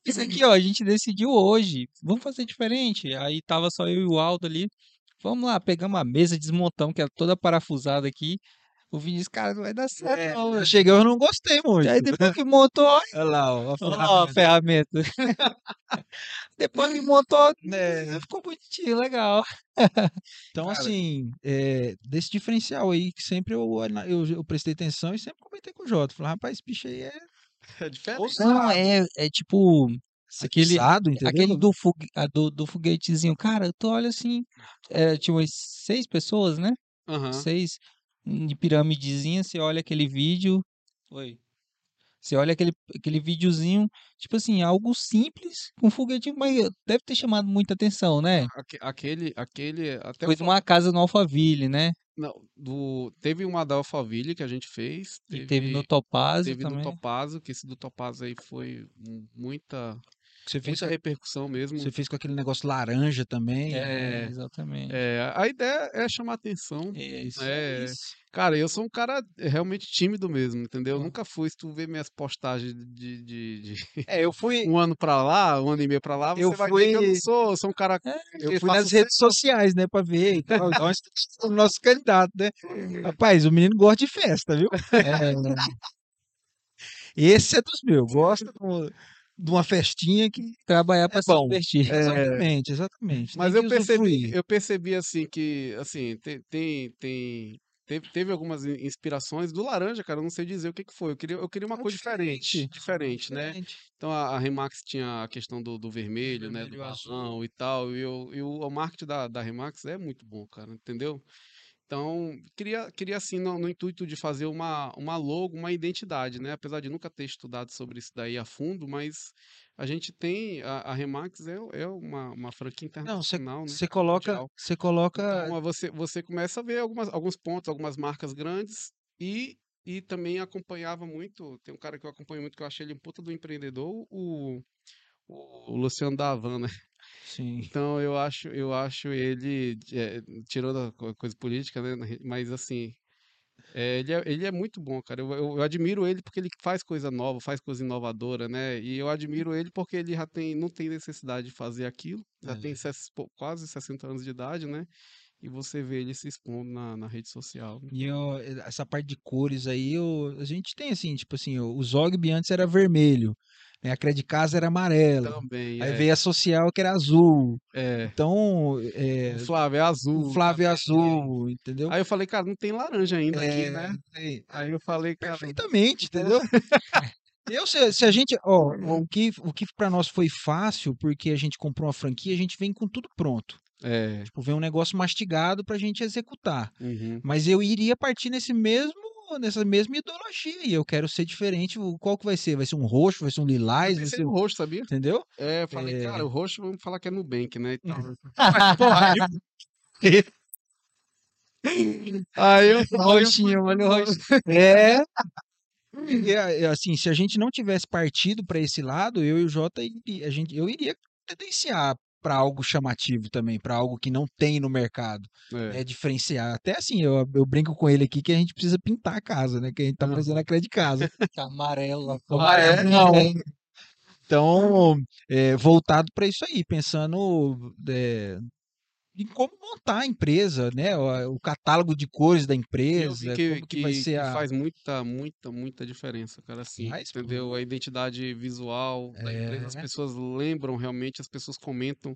Isso aqui, ó, a gente decidiu hoje. Vamos fazer diferente. Aí tava só eu e o Aldo ali. Vamos lá, pegamos a mesa, desmontamos, que era toda parafusada aqui. O Vinícius, cara, não vai dar certo, é, não, eu cheguei, eu não gostei muito. Aí depois que montou, olha Olha lá, ó, a ó, a ferramenta. ferramenta. depois que montou, É. ficou bonitinho, legal. Então, Cara. assim, é, desse diferencial aí, que sempre eu, eu, eu prestei atenção e sempre comentei com o Jota. Falei, rapaz, esse bicho aí é É diferente. Não, é, é tipo aquele, aquele, entendeu? aquele do, fogue- a do, do foguetezinho. Cara, tu olha assim, é, tinha umas seis pessoas, né? Aham. Seis de piramidezinha, você olha aquele vídeo. Oi. Você olha aquele, aquele videozinho, tipo assim, algo simples, com foguetinho, mas deve ter chamado muita atenção, né? Aque- Aquele, aquele, até Foi de uma casa no Alphaville, né? não, do, teve uma da Alphaville que a gente fez. E teve no Topázio teve também. no Topazo, que esse do Topazo aí foi mu- muita, Você fez, muita repercussão mesmo. você fez com aquele negócio laranja também. É, É, exatamente. É, a ideia é chamar atenção. É isso. É, cara, eu sou um cara realmente tímido mesmo, entendeu? Eu Ó. nunca fui, se tu ver minhas postagens de, de, de É, eu fui, um ano pra lá, um ano e meio pra lá, você Eu vai ver que eu não fui- sou, eu sou um cara eu que fui nas redes sociais, né, pra ver e tal. Então, é o nosso candidato, né? Rapaz, o menino gosta de festa, viu? É, Esse é dos meus, gosta uma- de uma festinha que. trabalhar para se bom. divertir. Exatamente, exatamente. Mas eu percebi, usufruir. eu percebi assim que assim, tem, tem, tem- teve, teve algumas in- inspirações do laranja, cara, eu não sei dizer o que que foi. Eu queria, eu queria uma É coisa diferente, diferente. diferente, né? Diferente. Então a, a Remax tinha a questão do, do vermelho, né, do vermelho e o azul. e tal, e, eu, e o, o marketing da, da Remax é muito bom, cara, entendeu? Então, queria, queria assim, no, no intuito de fazer uma, uma logo, uma identidade, né? Apesar de nunca ter estudado sobre isso daí a fundo, mas a gente tem, a, a Remax é, é uma, uma franquia Não, você internacional, né? você coloca, você coloca. Então, você, você começa a ver algumas, alguns pontos, algumas marcas grandes e, e também acompanhava muito. Tem um cara que eu acompanho muito que eu achei ele um puta do empreendedor, o, o Luciano da Havan, né? Sim. Então eu acho, eu acho ele, é, tirando a co- coisa política, né? Mas assim, é, ele, é, ele é muito bom, cara. Eu, eu, eu admiro ele porque ele faz coisa nova, faz coisa inovadora, né? E eu admiro ele porque ele já tem, não tem necessidade de fazer aquilo. Já É. tem ses- quase 60 anos de idade, né? E você vê ele se expondo na, na rede social. né? E eu- essa parte de cores aí, eu- a gente tem assim, tipo assim, o o Zogby antes era vermelho, né? A Cred Casa era amarela. Também, Aí é, veio a social que era azul. é. Então, é, O Flávio é azul. o Flávio é azul, entendeu? Aí eu falei, cara, não tem laranja ainda aqui, É, né? é, Aí eu falei, cara, Perfeitamente, entendeu? Eu, se, se a gente, ó, o que, o que para nós foi fácil, porque a gente comprou uma franquia, a gente vem com tudo pronto. é. Tipo, vem um negócio mastigado pra gente executar. uhum. Mas eu iria partir nesse mesmo, nessa mesma ideologia. E eu quero ser diferente. o- Qual que vai ser? Vai ser um roxo? Vai ser um lilás? Vai é ser... o roxo, sabia? Entendeu? É, eu falei, É. cara, o roxo vamos falar que é Nubank, né? e tal. Aí eu Roxinho, olha o roxinho. É. E, assim, se a gente não tivesse partido para esse lado, eu e o Jota, a gente, eu iria tendenciar para algo chamativo também, para algo que não tem no mercado. É. É diferenciar. Até assim, eu, eu brinco com ele aqui que a gente precisa pintar a casa, né? Que a gente tá fazendo a crédito de casa. Tá Não fora. é, não. Então, é, voltado para isso aí, pensando é, em como montar a empresa, né? O, o catálogo de cores da empresa, que, como que, vai que, ser que a. faz muita, muita, muita diferença, cara, assim, Faz, pô. entendeu? A identidade visual da empresa, as É. pessoas lembram realmente, as pessoas comentam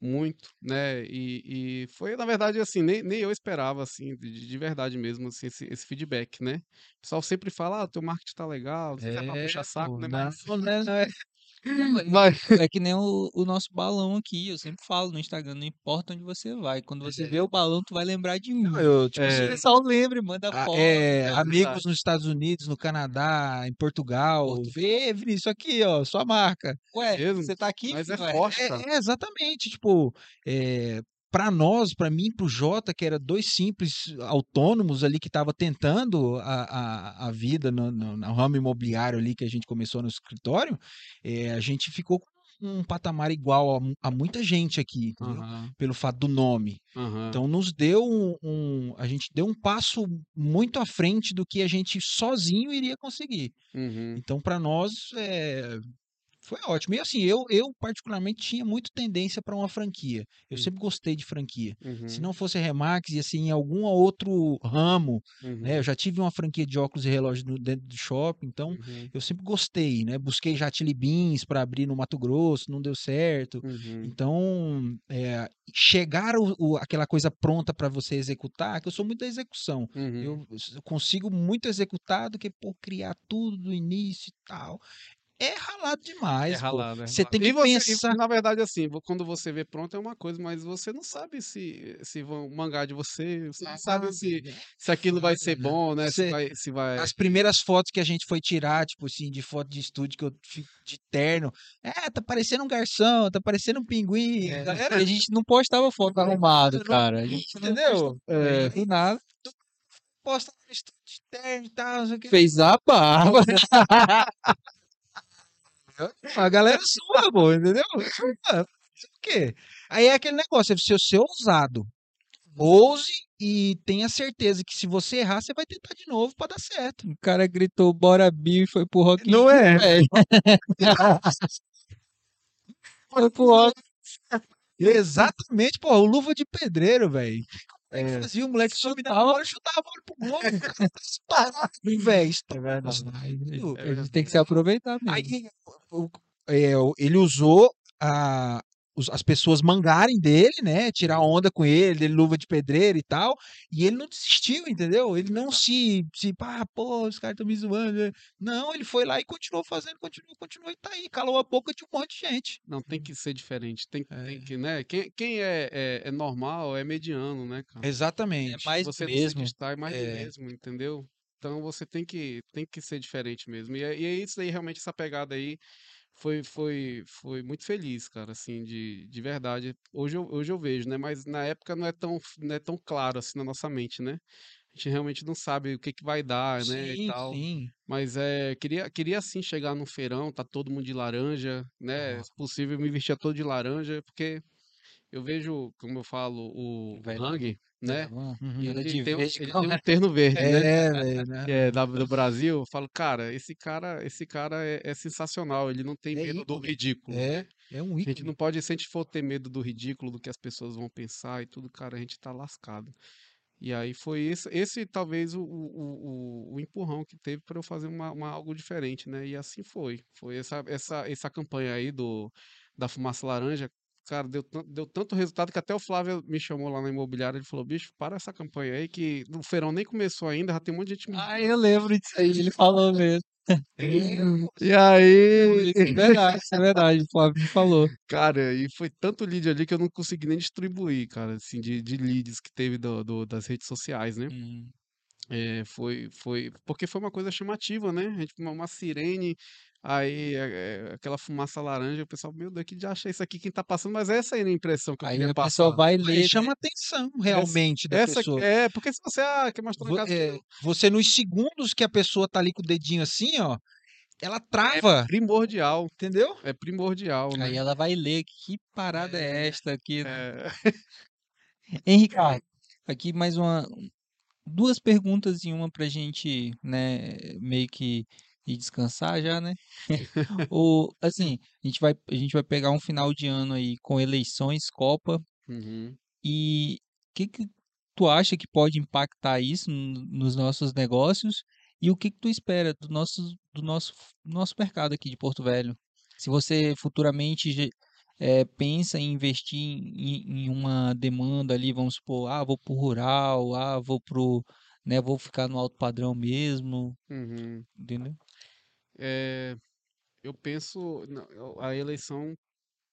muito, né? E, e foi, na verdade, assim, nem, nem eu esperava, assim, de, de verdade mesmo, assim, esse, esse feedback, né? O pessoal sempre fala, ah, teu marketing tá legal, não se é pra É, puxar saco, pô, né? não, Mas, não, não é- mas, É que nem o, o nosso balão aqui, eu sempre falo no Instagram, não importa onde você vai, quando você vê o balão, tu vai lembrar de mim. não, eu, tipo, É. O pessoal lembra, manda a- foto. é, é amigos verdade. nos Estados Unidos, no Canadá, em Portugal. Portugal. Vê, Vinícius, aqui, ó, sua marca. Ué, você tá aqui, mas é filho? Ué, forte, É, é, exatamente, tipo, é, para nós, para mim, pro Jota, que era dois simples autônomos ali que tava tentando a, a, a vida no, no, no ramo imobiliário ali que a gente começou no escritório, é, a gente ficou com um patamar igual a, a muita gente aqui? Aham, Pelo fato do nome. aham. Então nos deu um, um- a gente deu um passo muito à frente do que a gente sozinho iria conseguir. Uhum, Então para nós é, foi ótimo. E assim, eu, eu particularmente tinha muito tendência para uma franquia. Eu Hum. sempre gostei de franquia. uhum, Se não fosse Remax, ia ser em algum outro ramo, uhum, né? Eu já tive uma franquia de óculos e relógios no- dentro do shopping, então uhum, eu sempre gostei, né? Busquei Jatili Beans para abrir no Mato Grosso, não deu certo. uhum. Então, é, chegar o, o- aquela coisa pronta para você executar, que eu sou muito da execução. Uhum. Eu, eu consigo muito executar do que pô, criar tudo do início e tal. É ralado demais, É pô. ralado, é Você ralado. tem que E você- e, pensar. na verdade, assim, quando você vê pronto é uma coisa, mas você não sabe se, se vão mangar de você, você não sabe se, se aquilo vai ser né? bom, né? Se Você- vai, se vai... As primeiras fotos que a gente foi tirar, tipo assim, de foto de estúdio que eu fico de terno. É, tá parecendo um garçom, tá parecendo um pinguim. É, Galera, a gente não postava foto arrumado, cara. A gente não entendeu? É, do nada. Posta no estúdio de terno e tal, não sei o que. Fez a barba. A galera sua, pô, entendeu? O quê? Aí é aquele negócio, é você ser ousado. Ouse e tenha certeza que se você errar, você vai tentar de novo pra dar certo. O cara gritou, bora Bill, e foi pro Rock Não é? Foi pro Rock. Exatamente, pô, o luva de pedreiro, velho. Como é É. fazia? O moleque subia na bola, chutava a bola pro gol. Estourava, velho. É estourava. verdade. A gente tem que se aproveitar mesmo. Aí é, ele usou a, os- as pessoas mangarem dele, né? Tirar onda com ele, dele luva de pedreiro e tal. E ele não desistiu, entendeu? Ele não se, se ah, pô, os caras estão me zoando. né? Não, ele foi lá e continuou fazendo, continuou, continuou e tá aí. Calou a boca de um monte de gente. Não, tem que ser diferente, tem, É. tem que, né? Quem, quem é, é, é normal é mediano, né, cara? Exatamente. É mais você mesmo. se destaca, é mais É. mesmo, entendeu? Então você tem que, tem que ser diferente mesmo. E é, e é isso aí, realmente, essa pegada aí foi, foi, foi muito feliz, cara, assim, de, de verdade. Hoje eu, hoje eu vejo, né? Mas na época não é tão, não é tão claro assim na nossa mente, né? A gente realmente não sabe o que, que vai dar, né? E Sim, tal. sim. Mas é, queria, queria sim chegar num feirão, tá todo mundo de laranja, né? Se possível, me vestir todo de laranja, porque eu vejo, como eu falo, o Velho. Hang, né? Uhum. E ele, tem, um- verde, ele tem um terno verde, né? É, velho, né? Que é da- do Brasil. Eu falo, cara, esse cara, esse cara é, é sensacional. Ele não tem É medo do ícone. ridículo. É, é um A gente ícone. não pode, se a gente for ter medo do ridículo, do que as pessoas vão pensar e tudo, cara, a gente tá lascado. E aí foi esse, esse talvez o, o, o, o empurrão que teve para eu fazer uma, uma algo diferente, né? E assim foi. Foi essa, essa, essa campanha aí do, da fumaça laranja. Cara, deu, deu tanto resultado que até o Flávio me chamou lá na imobiliária. Ele falou: bicho, para essa campanha aí, que o feirão nem começou ainda, já tem um monte de gente me. Ah, eu lembro disso aí, ele falou mesmo. E aí, Isso é verdade, isso é verdade, o Flávio me falou. Cara, e foi tanto lead ali que eu não consegui nem distribuir, cara, assim, de, de leads que teve do, do- das redes sociais, né? Hum. É, foi, foi, porque foi uma coisa chamativa, né? A gente, uma, uma sirene, aí é, é, aquela fumaça laranja, o pessoal, meu Deus, que já achei isso aqui, quem tá passando, mas essa aí é a impressão que eu Aí queria a pessoa vai Aí ler. chama atenção realmente da Essa, pessoa. é, porque se você, ah, quer mostrar um Vo- caso é, você, nos segundos que a pessoa tá ali com o dedinho assim, ó, ela trava, primordial, entendeu? é primordial, né? Aí ela vai ler que parada é esta aqui. É, Ricardo? Aqui mais uma, duas perguntas e uma pra gente, né, meio que ir descansar já, né? O, assim, a gente vai, a gente vai pegar um final de ano aí com eleições, Copa, uhum, E o que, que tu acha que pode impactar isso no- nos nossos negócios? E o que, que tu espera do nosso, do nosso, nosso mercado aqui de Porto Velho? Se você futuramente eh, pensa em investir em, em uma demanda ali, vamos supor, ah, vou pro rural, ah, vou pro, né, vou ficar no alto padrão mesmo, Uhum. entendeu? É, eu penso, a eleição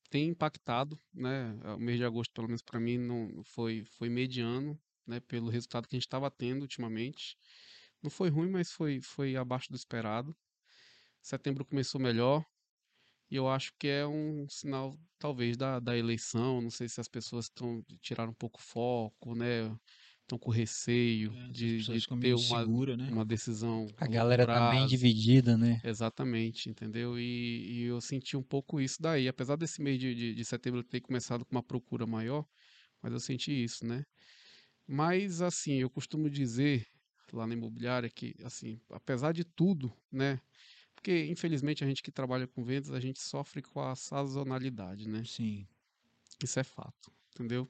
tem impactado, né? O mês de agosto, pelo menos para mim, não foi, foi mediano, né? Pelo resultado que a gente estava tendo ultimamente. Não foi ruim, mas foi, foi abaixo do esperado. Setembro começou melhor e eu acho que é um sinal, talvez, da, da eleição. Não sei se as pessoas estão tiraram um pouco o foco, né? Estão com receio É, de, de ter uma, insegura, né? uma decisão A galera tá bem prazo. dividida, né? Exatamente, entendeu? E, e eu senti um pouco isso daí. Apesar desse mês de, de, de setembro ter começado com uma procura maior, mas eu senti isso, né? Mas, assim, eu costumo dizer lá na imobiliária que, assim, apesar de tudo, né? Porque, infelizmente, a gente que trabalha com vendas, a gente sofre com a sazonalidade, né? Sim. Isso é fato, entendeu?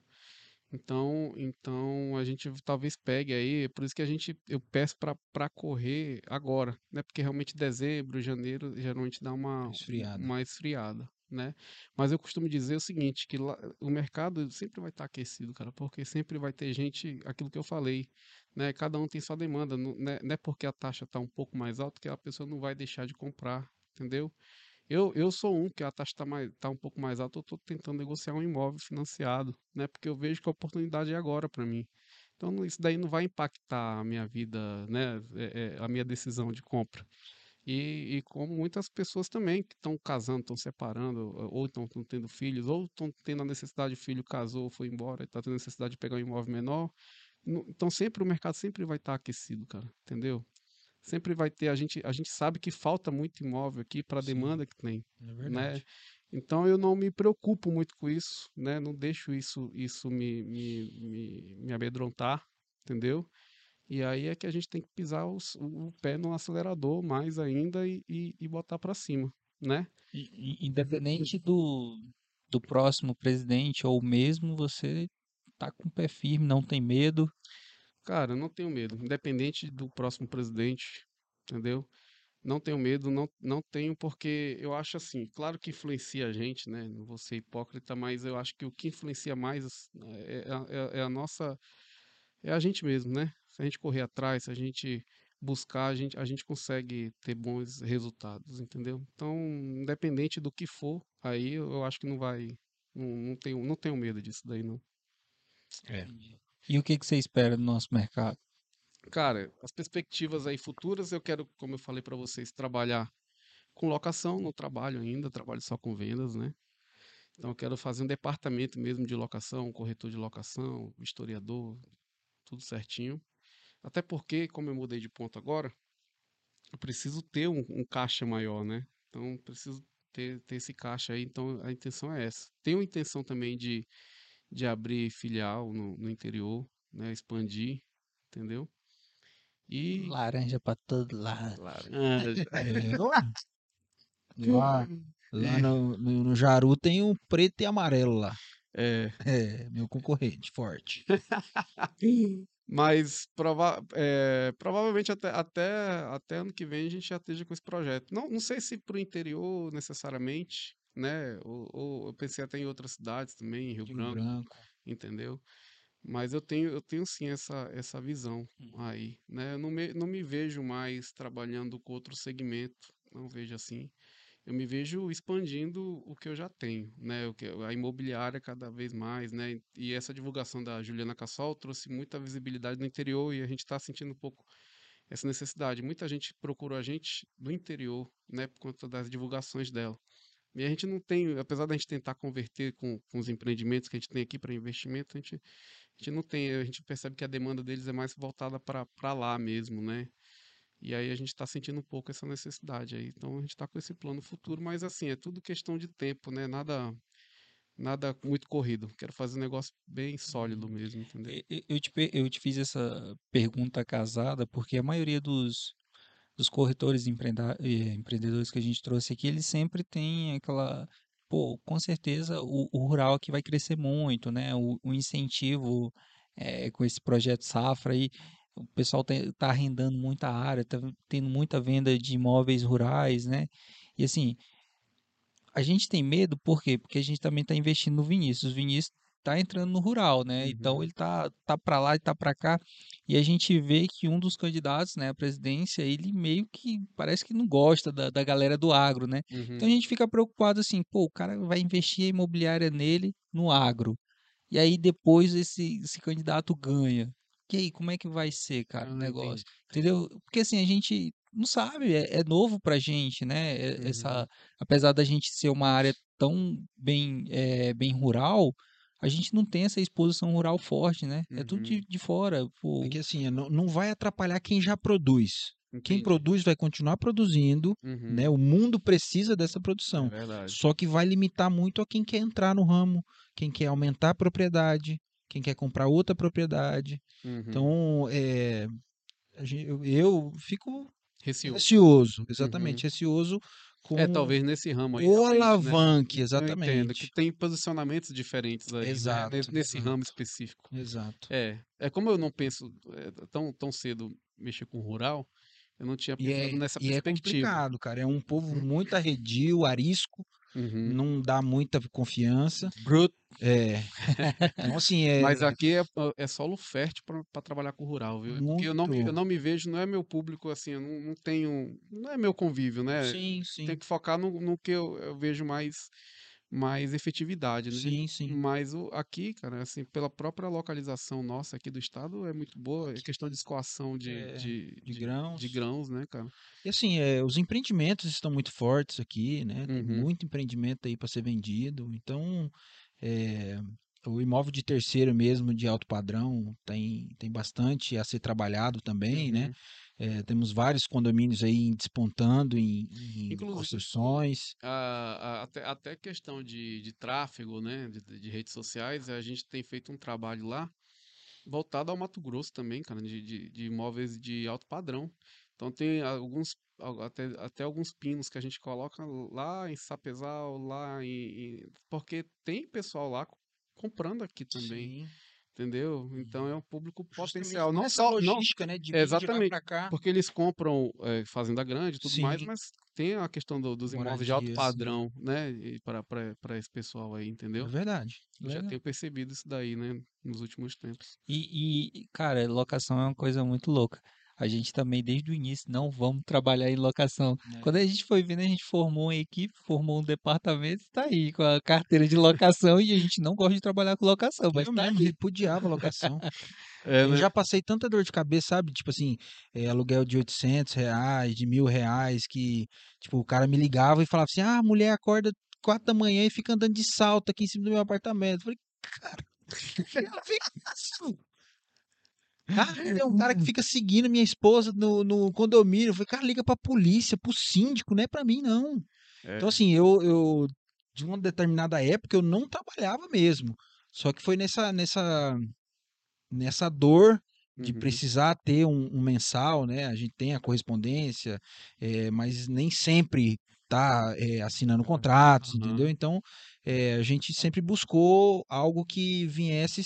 Então, então a gente talvez pegue aí, por isso que a gente eu peço para correr agora, né? Porque realmente dezembro, janeiro geralmente dá uma Esfriada. uma esfriada, né? Mas eu costumo dizer o seguinte, que lá, o mercado sempre vai estar aquecido, cara, porque sempre vai ter gente, aquilo que eu falei, né? Cada um tem sua demanda, não, não é, não é porque a taxa está um pouco mais alta que a pessoa não vai deixar de comprar, entendeu? Eu, eu sou um que a taxa está tá um pouco mais alta, eu estou tentando negociar um imóvel financiado, né? Porque eu vejo que a oportunidade é agora para mim. Então isso daí não vai impactar a minha vida, né? é- é, a minha decisão de compra. E, e como muitas pessoas também que estão casando, estão separando, ou estão tendo filhos, ou estão tendo a necessidade, o filho casou, foi embora, está tendo necessidade de pegar um imóvel menor. Então sempre o mercado sempre vai estar aquecido, cara, entendeu? Sempre vai ter, a gente, a gente sabe que falta muito imóvel aqui para a demanda que tem É né? verdade. Então eu não me preocupo muito com isso, né? Não deixo isso isso me, me, me, me amedrontar, entendeu? E aí é que a gente tem que pisar os- o, pé no acelerador mais ainda e, e, e botar para cima, né? E- Independente do, do próximo presidente ou mesmo você tá com o pé firme, não tem medo. Cara, não tenho medo, independente do próximo presidente, entendeu? Não tenho medo, não, não tenho, porque eu acho assim, claro que influencia a gente, né? Não vou ser hipócrita, mas eu acho que o que influencia mais é, é a- é- é a nossa, é a gente mesmo, né? Se a gente correr atrás, se a gente buscar, a gente, a gente consegue ter bons resultados, entendeu? Então, independente do que for, aí eu eu acho que não vai, não, não tenho, não tenho medo disso daí, não. É. E o que que você espera do nosso mercado? Cara, as perspectivas aí futuras, eu quero, como eu falei para vocês, trabalhar com locação, não trabalho ainda, trabalho só com vendas, né? Então eu quero fazer um departamento mesmo de locação, um corretor de locação, historiador, tudo certinho. Até porque, como eu mudei de ponto agora, eu preciso ter um, um caixa maior, né? Então preciso ter, ter esse caixa aí, então a intenção é essa. Tenho a intenção também de, de abrir filial no, no interior, né? Expandir, entendeu? E Laranja pra todo lado. laranja. Lá, lá no, no, no Jaru tem um preto e amarelo lá. É, É, meu concorrente, forte. mas prova é, provavelmente até, até, até ano que vem a gente já esteja com esse projeto. Não, não sei se para o interior necessariamente, né? Ou, ou eu pensei até em outras cidades também, em Rio Rio Branco, Branco. entendeu? Mas eu tenho, eu tenho sim essa, essa visão aí, né? Eu não me, não me vejo mais trabalhando com outro segmento, não vejo assim. Eu me vejo expandindo o que eu já tenho, né? O que, a imobiliária cada vez mais, né? E essa divulgação da Juliana Cassol trouxe muita visibilidade no interior e a gente está sentindo um pouco essa necessidade. Muita gente procurou a gente do interior, né? Por conta das divulgações dela. E a gente não tem, apesar da gente tentar converter com, com os empreendimentos que a gente tem aqui para investimento, a gente, a gente não tem, a gente percebe que a demanda deles é mais voltada para lá mesmo, né? E aí a gente está sentindo um pouco essa necessidade aí. Então a gente está com esse plano futuro, mas assim, é tudo questão de tempo, né? Nada nada muito corrido. Quero fazer um negócio bem sólido mesmo, entendeu? Eu te, eu te fiz essa pergunta casada porque a maioria dos, dos corretores eh, empreendedores que a gente trouxe aqui, eles sempre têm aquela pô, com certeza o, o rural aqui vai crescer muito, né? O, o incentivo é, com esse projeto Safra aí, o pessoal está arrendando muita área, está tendo muita venda de imóveis rurais, né? E assim, a gente tem medo, por quê? Porque a gente também está investindo no Vinícius. O Vinícius está entrando no rural, né? Então Uhum. ele tá, tá para lá e tá para cá. E a gente vê que um dos candidatos, né, à presidência, ele meio que parece que não gosta da, da galera do agro, né? Então a Uhum. gente fica preocupado assim, pô, o cara vai investir a imobiliária nele no agro. E aí depois esse, esse candidato ganha. E aí, como é que vai ser, cara, o Ah, negócio? entendi. Entendeu? Porque assim, a gente não sabe, é, é novo pra gente, né? É- Uhum. Essa, apesar da gente ser uma área tão bem, é, bem rural, a gente não tem essa exposição rural forte, né? É tudo Uhum. de, de fora. Pô, Porque assim, não, não vai atrapalhar quem já produz. Quem Entendi. produz vai continuar produzindo, Uhum. né? O mundo precisa dessa É produção. verdade. Só que vai limitar muito a quem quer entrar no ramo, quem quer aumentar a propriedade, quem quer comprar outra propriedade. Uhum. Então, é, eu, eu fico Receoso. receoso, exatamente, receoso com É, talvez nesse ramo aí. o né? alavanque, Eu entendo exatamente. que tem posicionamentos diferentes aí, né, Exato, nesse- nesse exato. ramo específico. Exato. É, é como eu não penso é, tão, tão cedo mexer com rural, eu não tinha E pensado é, nessa e é perspectiva. complicado, cara. É um povo muito arredio, arisco, Uhum. não dá muita confiança. bruto. É. Então, assim, é Mas aqui é, é solo fértil para trabalhar com rural, viu? Porque eu não, me- eu muito. não me vejo, não é meu público assim, eu não, não tenho, não é meu convívio, né? Sim, sim. Tem que focar no, no que eu, eu vejo mais, mais efetividade, né? Sim, sim. Mas o, aqui, cara, assim, pela própria localização nossa aqui do estado é muito boa, é questão de escoação de, É, de, De grãos. de grãos, né, cara? E assim, é, os empreendimentos estão muito fortes aqui, né? Tem Uhum. muito empreendimento aí para ser vendido. Então, é, o imóvel de terceiro mesmo, de alto padrão, tem, tem bastante a ser trabalhado também, né? É, temos vários condomínios aí despontando em, em construções. a- a- até, até questão de, de tráfego, né, de, de redes sociais, a gente tem feito um trabalho lá voltado ao Mato Grosso também, cara, de, de, de imóveis de alto padrão. Então tem alguns, al- até, até alguns pinos que a gente coloca lá em Sapezal, lá em, em- porque tem pessoal lá co- comprando aqui também, Sim. Entendeu? Então é um público potencial, não só, não, logística, né? De de exatamente, pra cá. porque eles compram eh, fazenda grande e tudo mais, Sim. mas tem a questão do- dos imóveis de alto padrão, né? Para esse pessoal aí, É entendeu? verdade. Eu já Legal. tenho percebido isso daí, né? Nos últimos tempos. E, e, cara, locação é uma coisa muito louca. A gente também, desde o início, não vamos trabalhar em locação. É. Quando a gente foi vendo, a gente formou uma equipe, formou um departamento, está aí com a carteira de locação e a gente não gosta de trabalhar com locação, mas Eu tá mesmo repudiava locação. É, Eu né? já passei tanta dor de cabeça, sabe? Tipo assim, eh, aluguel de 800 reais, de mil reais, que, tipo, o cara me ligava e falava assim, ah, a mulher acorda quatro da manhã e fica andando de salto aqui em cima do meu apartamento. Eu falei, cara, Ah, tem um cara que fica seguindo minha esposa no, no condomínio. Eu falei, cara, liga pra polícia, pro síndico, não é pra mim, não. É. Então, assim, eu, eu, de uma determinada época, eu não trabalhava mesmo. Só que foi nessa, nessa, nessa dor de Uhum. precisar ter um, um mensal, né? A gente tem a correspondência, eh, mas nem sempre tá eh, assinando contratos, Aham. entendeu? Então, eh, a gente sempre buscou algo que viesse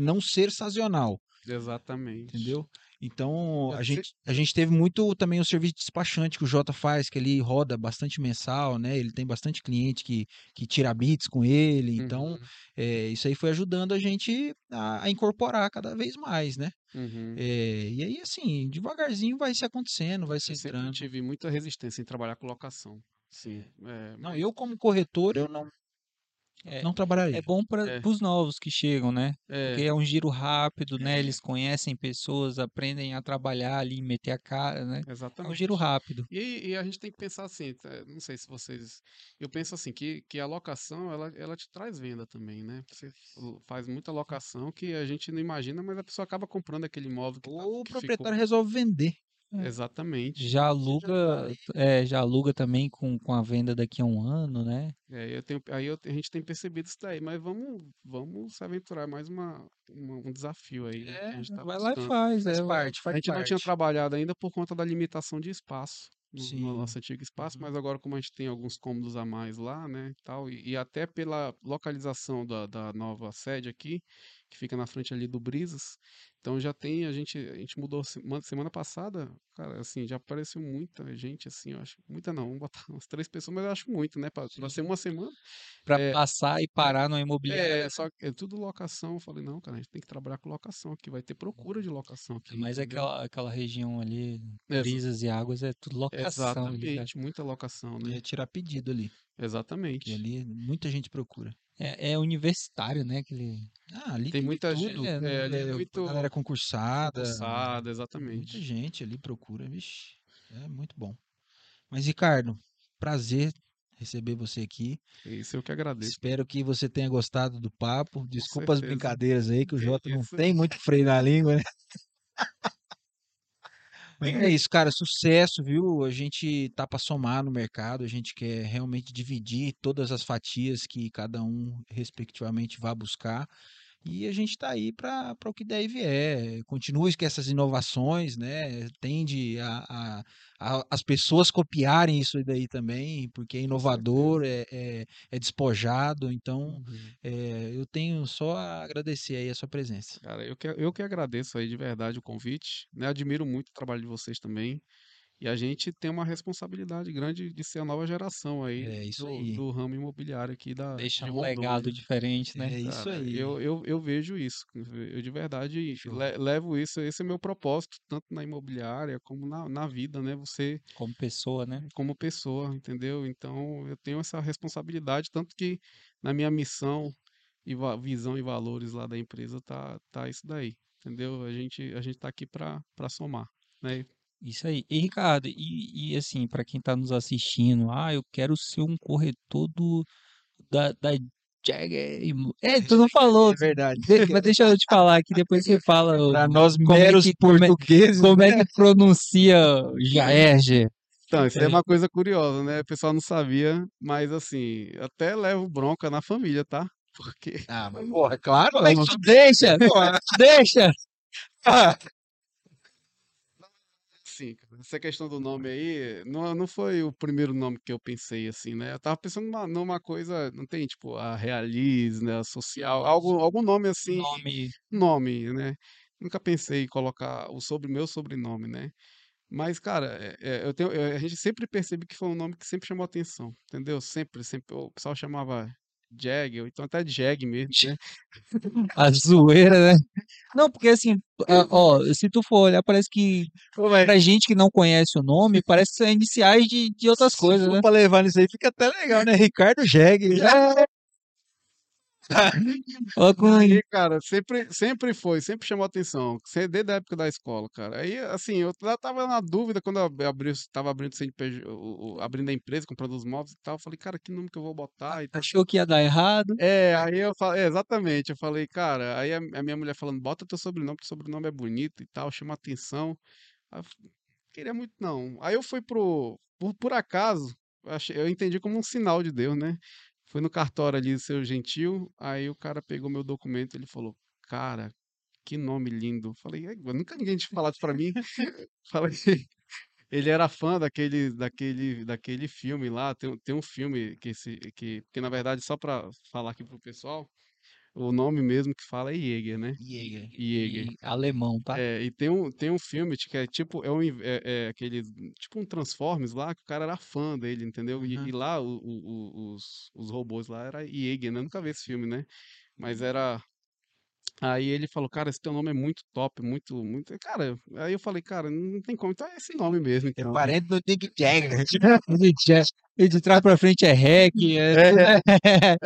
não ser sazonal, Exatamente. entendeu? Então, É, a gente, a gente teve muito também o serviço de despachante que o Jota faz, que ele roda bastante mensal, né? Ele tem bastante cliente que, que tira bits com ele, então Uhum, eh, isso aí foi ajudando a gente a, a incorporar cada vez mais, né? uhum. É, e aí, assim, devagarzinho vai se acontecendo, vai se Eu entrando. tive muita resistência em trabalhar com locação. Sim. É, Não, eu como corretor, eu não, É, não trabalharia. é bom para É. os novos que chegam, né? é, Porque é um giro rápido, né? Eles conhecem pessoas, aprendem a trabalhar ali, meter a cara, né? É um exatamente. giro rápido. E, e a gente tem que pensar assim, tá, não sei se vocês. Eu penso assim, que, que a locação ela, ela te traz venda também, né? Você faz muita locação que a gente não imagina, mas a pessoa acaba comprando aquele imóvel que, tá- Ou o que ficou- proprietário resolve vender. É. Exatamente. Já aluga, é, já aluga também com, com a venda daqui a um ano, né? É, eu tenho, aí eu- a gente tem percebido isso daí, mas vamos, vamos se aventurar mais uma, uma- um desafio aí, né? que a gente tá Vai lá e buscando. faz. Faz é, parte, A faz gente não tinha parte. trabalhado ainda por conta da limitação de espaço, no, Sim. no nosso antigo espaço, Uhum. mas agora como a gente tem alguns cômodos a mais lá, né, e tal, e, e até pela localização da, da nova sede aqui, que fica na frente ali do Brisas, então já tem, a gente, a gente mudou semana, semana passada, cara, assim, já apareceu muita gente, assim, eu acho, muita não, vamos botar umas três pessoas, mas eu acho muito, né, pra, pra ser uma semana, Pra É, passar e parar no imobiliário. é, só que é tudo locação, eu falei, não, cara, a gente tem que trabalhar com locação aqui, vai ter procura de locação aqui, Mas entendeu? aquela, aquela região ali, Exa- brisas e águas, é tudo locação ali. Exatamente, muita locação, né? Ia tirar pedido ali. Exatamente. ali muita gente procura. É, é universitário, né? Aquele... Ah, ali Tem de muita tudo. gente, é, é, ali é É, muito galera concursada. concursada, Muita exatamente. gente ali procura, vixe. É muito bom. Mas, Ricardo, prazer receber você aqui. Isso eu que agradeço. Espero que você tenha gostado do papo. Desculpa as brincadeiras aí, que o Jota não tem muito freio na língua, né? É isso, cara. Sucesso, viu? A gente tá para somar no mercado. A gente quer realmente dividir todas as fatias que cada um, respectivamente, vá buscar. E a gente está aí para o que der e vier. Continue com essas inovações, né? Tende a, a, a- as pessoas copiarem isso daí também, porque é inovador, é, é, é despojado. Então, Uhum. é, eu tenho só a agradecer aí a sua presença. Cara, eu que, eu que agradeço aí de verdade o convite, né? Admiro muito o trabalho de vocês também. E a gente tem uma responsabilidade grande de ser a nova geração aí É do, aí. do ramo imobiliário aqui da Deixa de um legado diferente, né? É isso aí. Eu, eu, eu vejo isso. Eu de verdade le- levo isso. Esse é meu propósito, tanto na imobiliária como na, na vida, né? Você Como pessoa, né? como pessoa, entendeu? Então eu tenho essa responsabilidade, tanto que na minha missão e visão e valores lá da empresa tá, tá isso daí, entendeu? A gente, a gente tá aqui para para somar, né? Isso aí. E Ricardo, e, e assim, para quem tá nos assistindo, ah, eu quero ser um corretor do, da, da Jagger. É, tu não falou. É verdade. De- mas deixa eu te falar aqui, depois você fala Para nós como é meros que- como é- portugueses, como é que pronuncia Jaerge. Então, isso é uma coisa curiosa, né? O pessoal não sabia, mas assim, até levo bronca na família, tá? Porque Ah, mas porra, claro. Mas Deixa, deixa. Sim, cara, essa questão do nome aí não, não foi o primeiro nome que eu pensei assim, né? Eu tava pensando numa, numa coisa, não tem tipo a Realize, né? A Social, algum, algum nome assim, Nome. nome, né? Nunca pensei em colocar o sobre meu sobrenome, né? Mas, cara, é- é, eu tenho, é, a gente sempre percebe que foi um nome que sempre chamou atenção, entendeu? Sempre, sempre. O pessoal chamava Jag, ou então até Jag mesmo, né? A zoeira, né? Não, porque assim, ó, se tu for olhar, parece que pra gente que não conhece o nome, parece que são iniciais de, de outras Se coisas, for né? pra levar nisso aí, fica até legal, né? Ricardo Jeg. Ó, com- Aí, cara, sempre, sempre foi, sempre chamou atenção, desde a época da escola, cara. Aí, assim, eu já tava na dúvida quando eu ab- abri, tava abrindo CNPJ, o- o- abrindo a empresa, comprando os móveis e tal. Eu falei, cara, que nome que eu vou botar? E tal. Achou que ia dar errado. É, aí eu falei, é, exatamente, eu falei, cara, aí a, a minha mulher falando, bota teu sobrenome, teu sobrenome é bonito e tal, chama atenção. Aí eu queria muito não. Aí eu fui pro, por, por acaso, eu entendi como um sinal de Deus, né? Fui no cartório ali do seu gentil, aí o cara pegou meu documento, ele falou, cara, que nome lindo. Falei, "É, nunca ninguém tinha falado pra mim. Falei, ele era fã daquele, daquele, daquele filme lá. Tem, um- tem um filme que, esse, que, que, na verdade, só pra falar aqui pro pessoal, o nome mesmo que fala é Jäger, né? Jäger. Jäger. E alemão, tá? É, e tem um, tem um filme que é tipo, é, um, é, é aquele, tipo um Transformers lá, que o cara era fã dele, entendeu? E, Uhum. e lá o- o- os, os robôs lá era Jäger, né? Eu nunca vi esse filme, né? Mas era. Aí ele falou, cara, esse teu nome é muito top, muito, muito. Cara, aí eu falei, cara, não tem como, então é esse nome mesmo, É então. parente do Dick Jagger. E de, ja- e de trás pra frente é rec. É,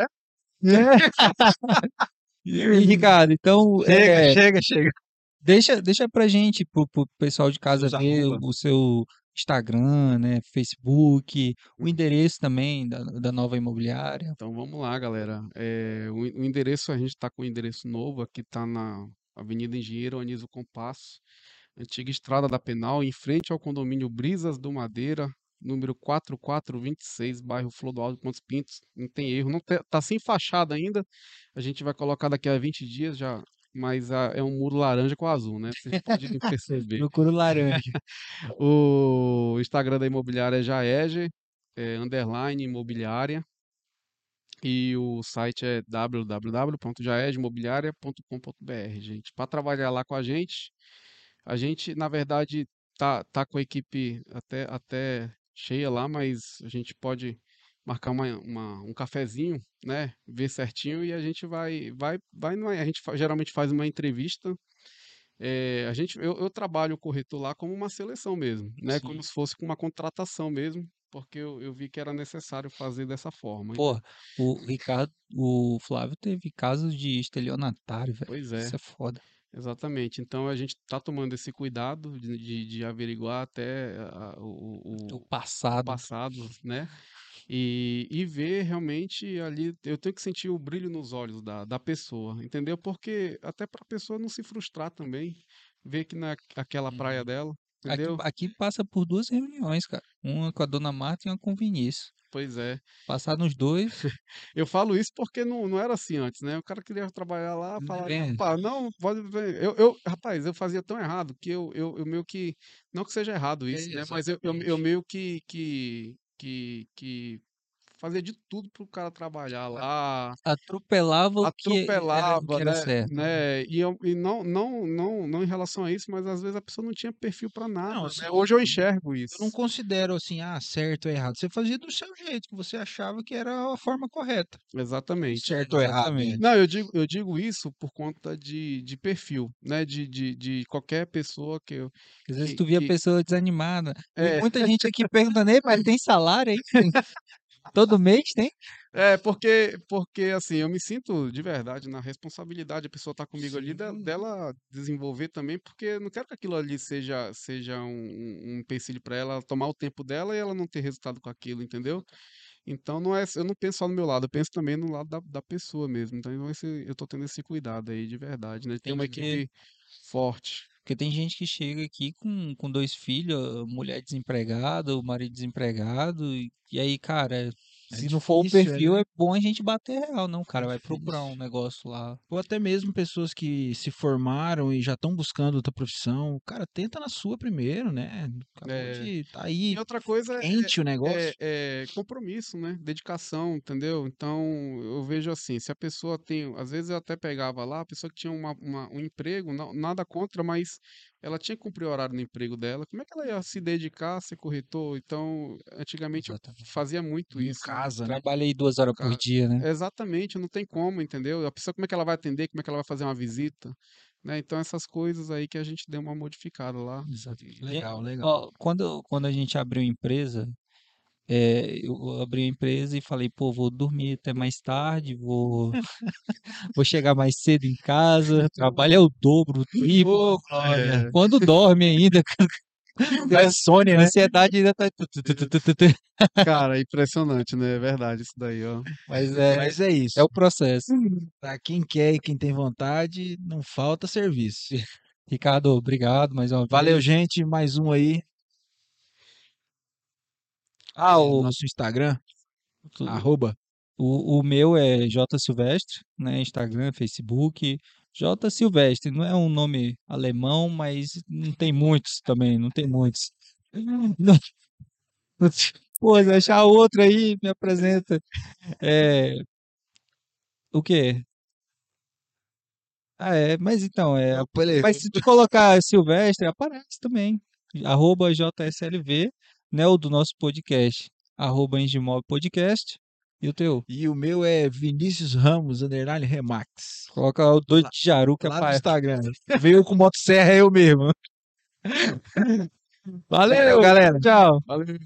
E, Ricardo, então, Chega, é, chega, chega. deixa, deixa pra gente, pro, pro pessoal de casa ver o seu Instagram, né, Facebook, o endereço também da, da nova imobiliária. Então vamos lá, galera. É, o, o endereço, a gente está com o endereço novo, aqui está na Avenida Engenheiro Anísio Compasso, antiga Estrada da Penal, em frente ao condomínio Brisas do Madeira, número 4426, bairro Flodoaldo Pontos Pintos. Não tem erro, não te- tá sem fachada ainda. A gente vai colocar daqui a 20 dias, já mas ah, é um muro laranja com azul, né? Vocês podem perceber. Procura o laranja. O Instagram da imobiliária é Jaege, é, underline imobiliária. E o site é www.jaegemobiliaria.com.br, gente. Para trabalhar lá com a gente, a gente, na verdade, tá, tá com a equipe até, até cheia lá, mas a gente pode marcar uma, uma- um cafezinho, né? Ver certinho e a gente vai, vai, vai, a gente geralmente faz uma entrevista. É, a gente, eu, eu trabalho o corretor lá como uma seleção mesmo, né? Sim. Como se fosse com uma contratação mesmo, porque eu, eu vi que era necessário fazer dessa forma. Pô, o Ricardo, o Flávio teve casos de estelionatário, velho. Pois é. Isso é foda. Exatamente. Então a gente está tomando esse cuidado de, de, de averiguar até a- o, o- O o passado. passado, né? E, e ver realmente ali, eu tenho que sentir o brilho nos olhos da, da pessoa, entendeu? Porque até para a pessoa não se frustrar também, ver que na aquela praia Uhum. dela, Aqui, aqui passa por duas reuniões, cara. Uma com a Dona Marta e uma com o Vinícius. Pois é. Passar nos dois, Eu falo isso porque não, não era assim antes, né? O cara queria trabalhar lá, Não falar, é. rapaz, não, pode ver. Eu, eu, rapaz, eu fazia tão errado que eu, eu, eu meio que, não que seja errado isso, né? Mas eu, eu, eu meio que, que, que, que fazia de tudo pro cara trabalhar lá, atropelava o que era, que atropelava, era né? certo. né? E, eu, e não, não, não, não em relação a isso, mas às vezes a pessoa não tinha perfil para nada, Não, né? assim, Hoje eu enxergo isso. Eu não considero assim, ah, certo ou errado. Você fazia do seu jeito, que você achava que era a forma correta. Exatamente. Certo ou errado. né? Não, eu digo, eu digo isso por conta de, de perfil, né? De, de, de qualquer pessoa que eu. Às vezes que- tu via a que- pessoa desanimada. É. muita gente aqui perguntando, "Ei, mas tem salário aí? Todo mês tem? É, porque, porque assim, eu me sinto de verdade na responsabilidade, a pessoa tá comigo ali, Sim. dela desenvolver também, porque não quero que aquilo ali seja, seja um, um empecilho para ela tomar o tempo dela e ela não ter resultado com aquilo, entendeu? Então não é, eu não penso só no meu lado, eu penso também no lado da, da pessoa mesmo. Então esse, eu tô tendo esse cuidado aí de verdade, né? Tem uma equipe forte. Porque tem gente que chega aqui com, com dois filhos, mulher desempregada, o marido desempregado, e, e aí, cara, se não for o difícil, é, perfil, né? é bom a gente bater real, não, o cara vai difícil. procurar um negócio lá. Ou até mesmo pessoas que se formaram e já estão buscando outra profissão. Cara, tenta na sua primeiro, né? Acabou É. de tá aí E outra coisa é, quente o negócio. é, é compromisso, né? Dedicação, entendeu? Então, eu vejo assim, se a pessoa tem, às vezes eu até pegava lá, a pessoa que tinha uma, uma- um emprego, não- nada contra, mas ela tinha que cumprir o horário no emprego dela, como é que ela ia se dedicar a ser corretor? Então, antigamente eu Exatamente. fazia muito em isso. né? casa, né? Trabalhei duas horas por dia, né? Exatamente, não tem como, entendeu? A pessoa, como é que ela vai atender, como é que ela vai fazer uma visita, né? Então, essas coisas aí que a gente deu uma modificada lá. Exatamente. Legal, legal. Ó, quando, quando a gente abriu a empresa, é, eu abri a empresa e falei, pô, vou dormir até mais tarde, vou, vou chegar mais cedo em casa, trabalho é o dobro, o triplo. É, Quando dorme ainda, Da insônia, a né? ansiedade ainda tá. cara, é impressionante, né? É verdade isso daí, ó. Mas é, Mas é isso. é o processo. Pra quem quer e quem tem vontade, não falta serviço. Ricardo, obrigado mais uma Valeu, vez. gente. Mais um aí. Ah, É, o, nosso Instagram, tu- arroba. o, o meu é J Silvestre, né? Instagram, Facebook. J Silvestre, não é um nome alemão, mas não tem muitos também, não tem muitos. Não- não- Pô, se achar outro aí, me apresenta. É, o quê? Ah, é, mas então, é, mas se tu colocar Silvestre, aparece também. Arroba JSLV, né? O do nosso podcast. Arroba Engimob Podcast. E o teu? E o meu é Vinícius Ramos, underline Remax. Coloca o doido Lá- de Jaru que Lá no aparece. Instagram. Veio com motosserra eu mesmo. Valeu, galera. Tchau. Valeu.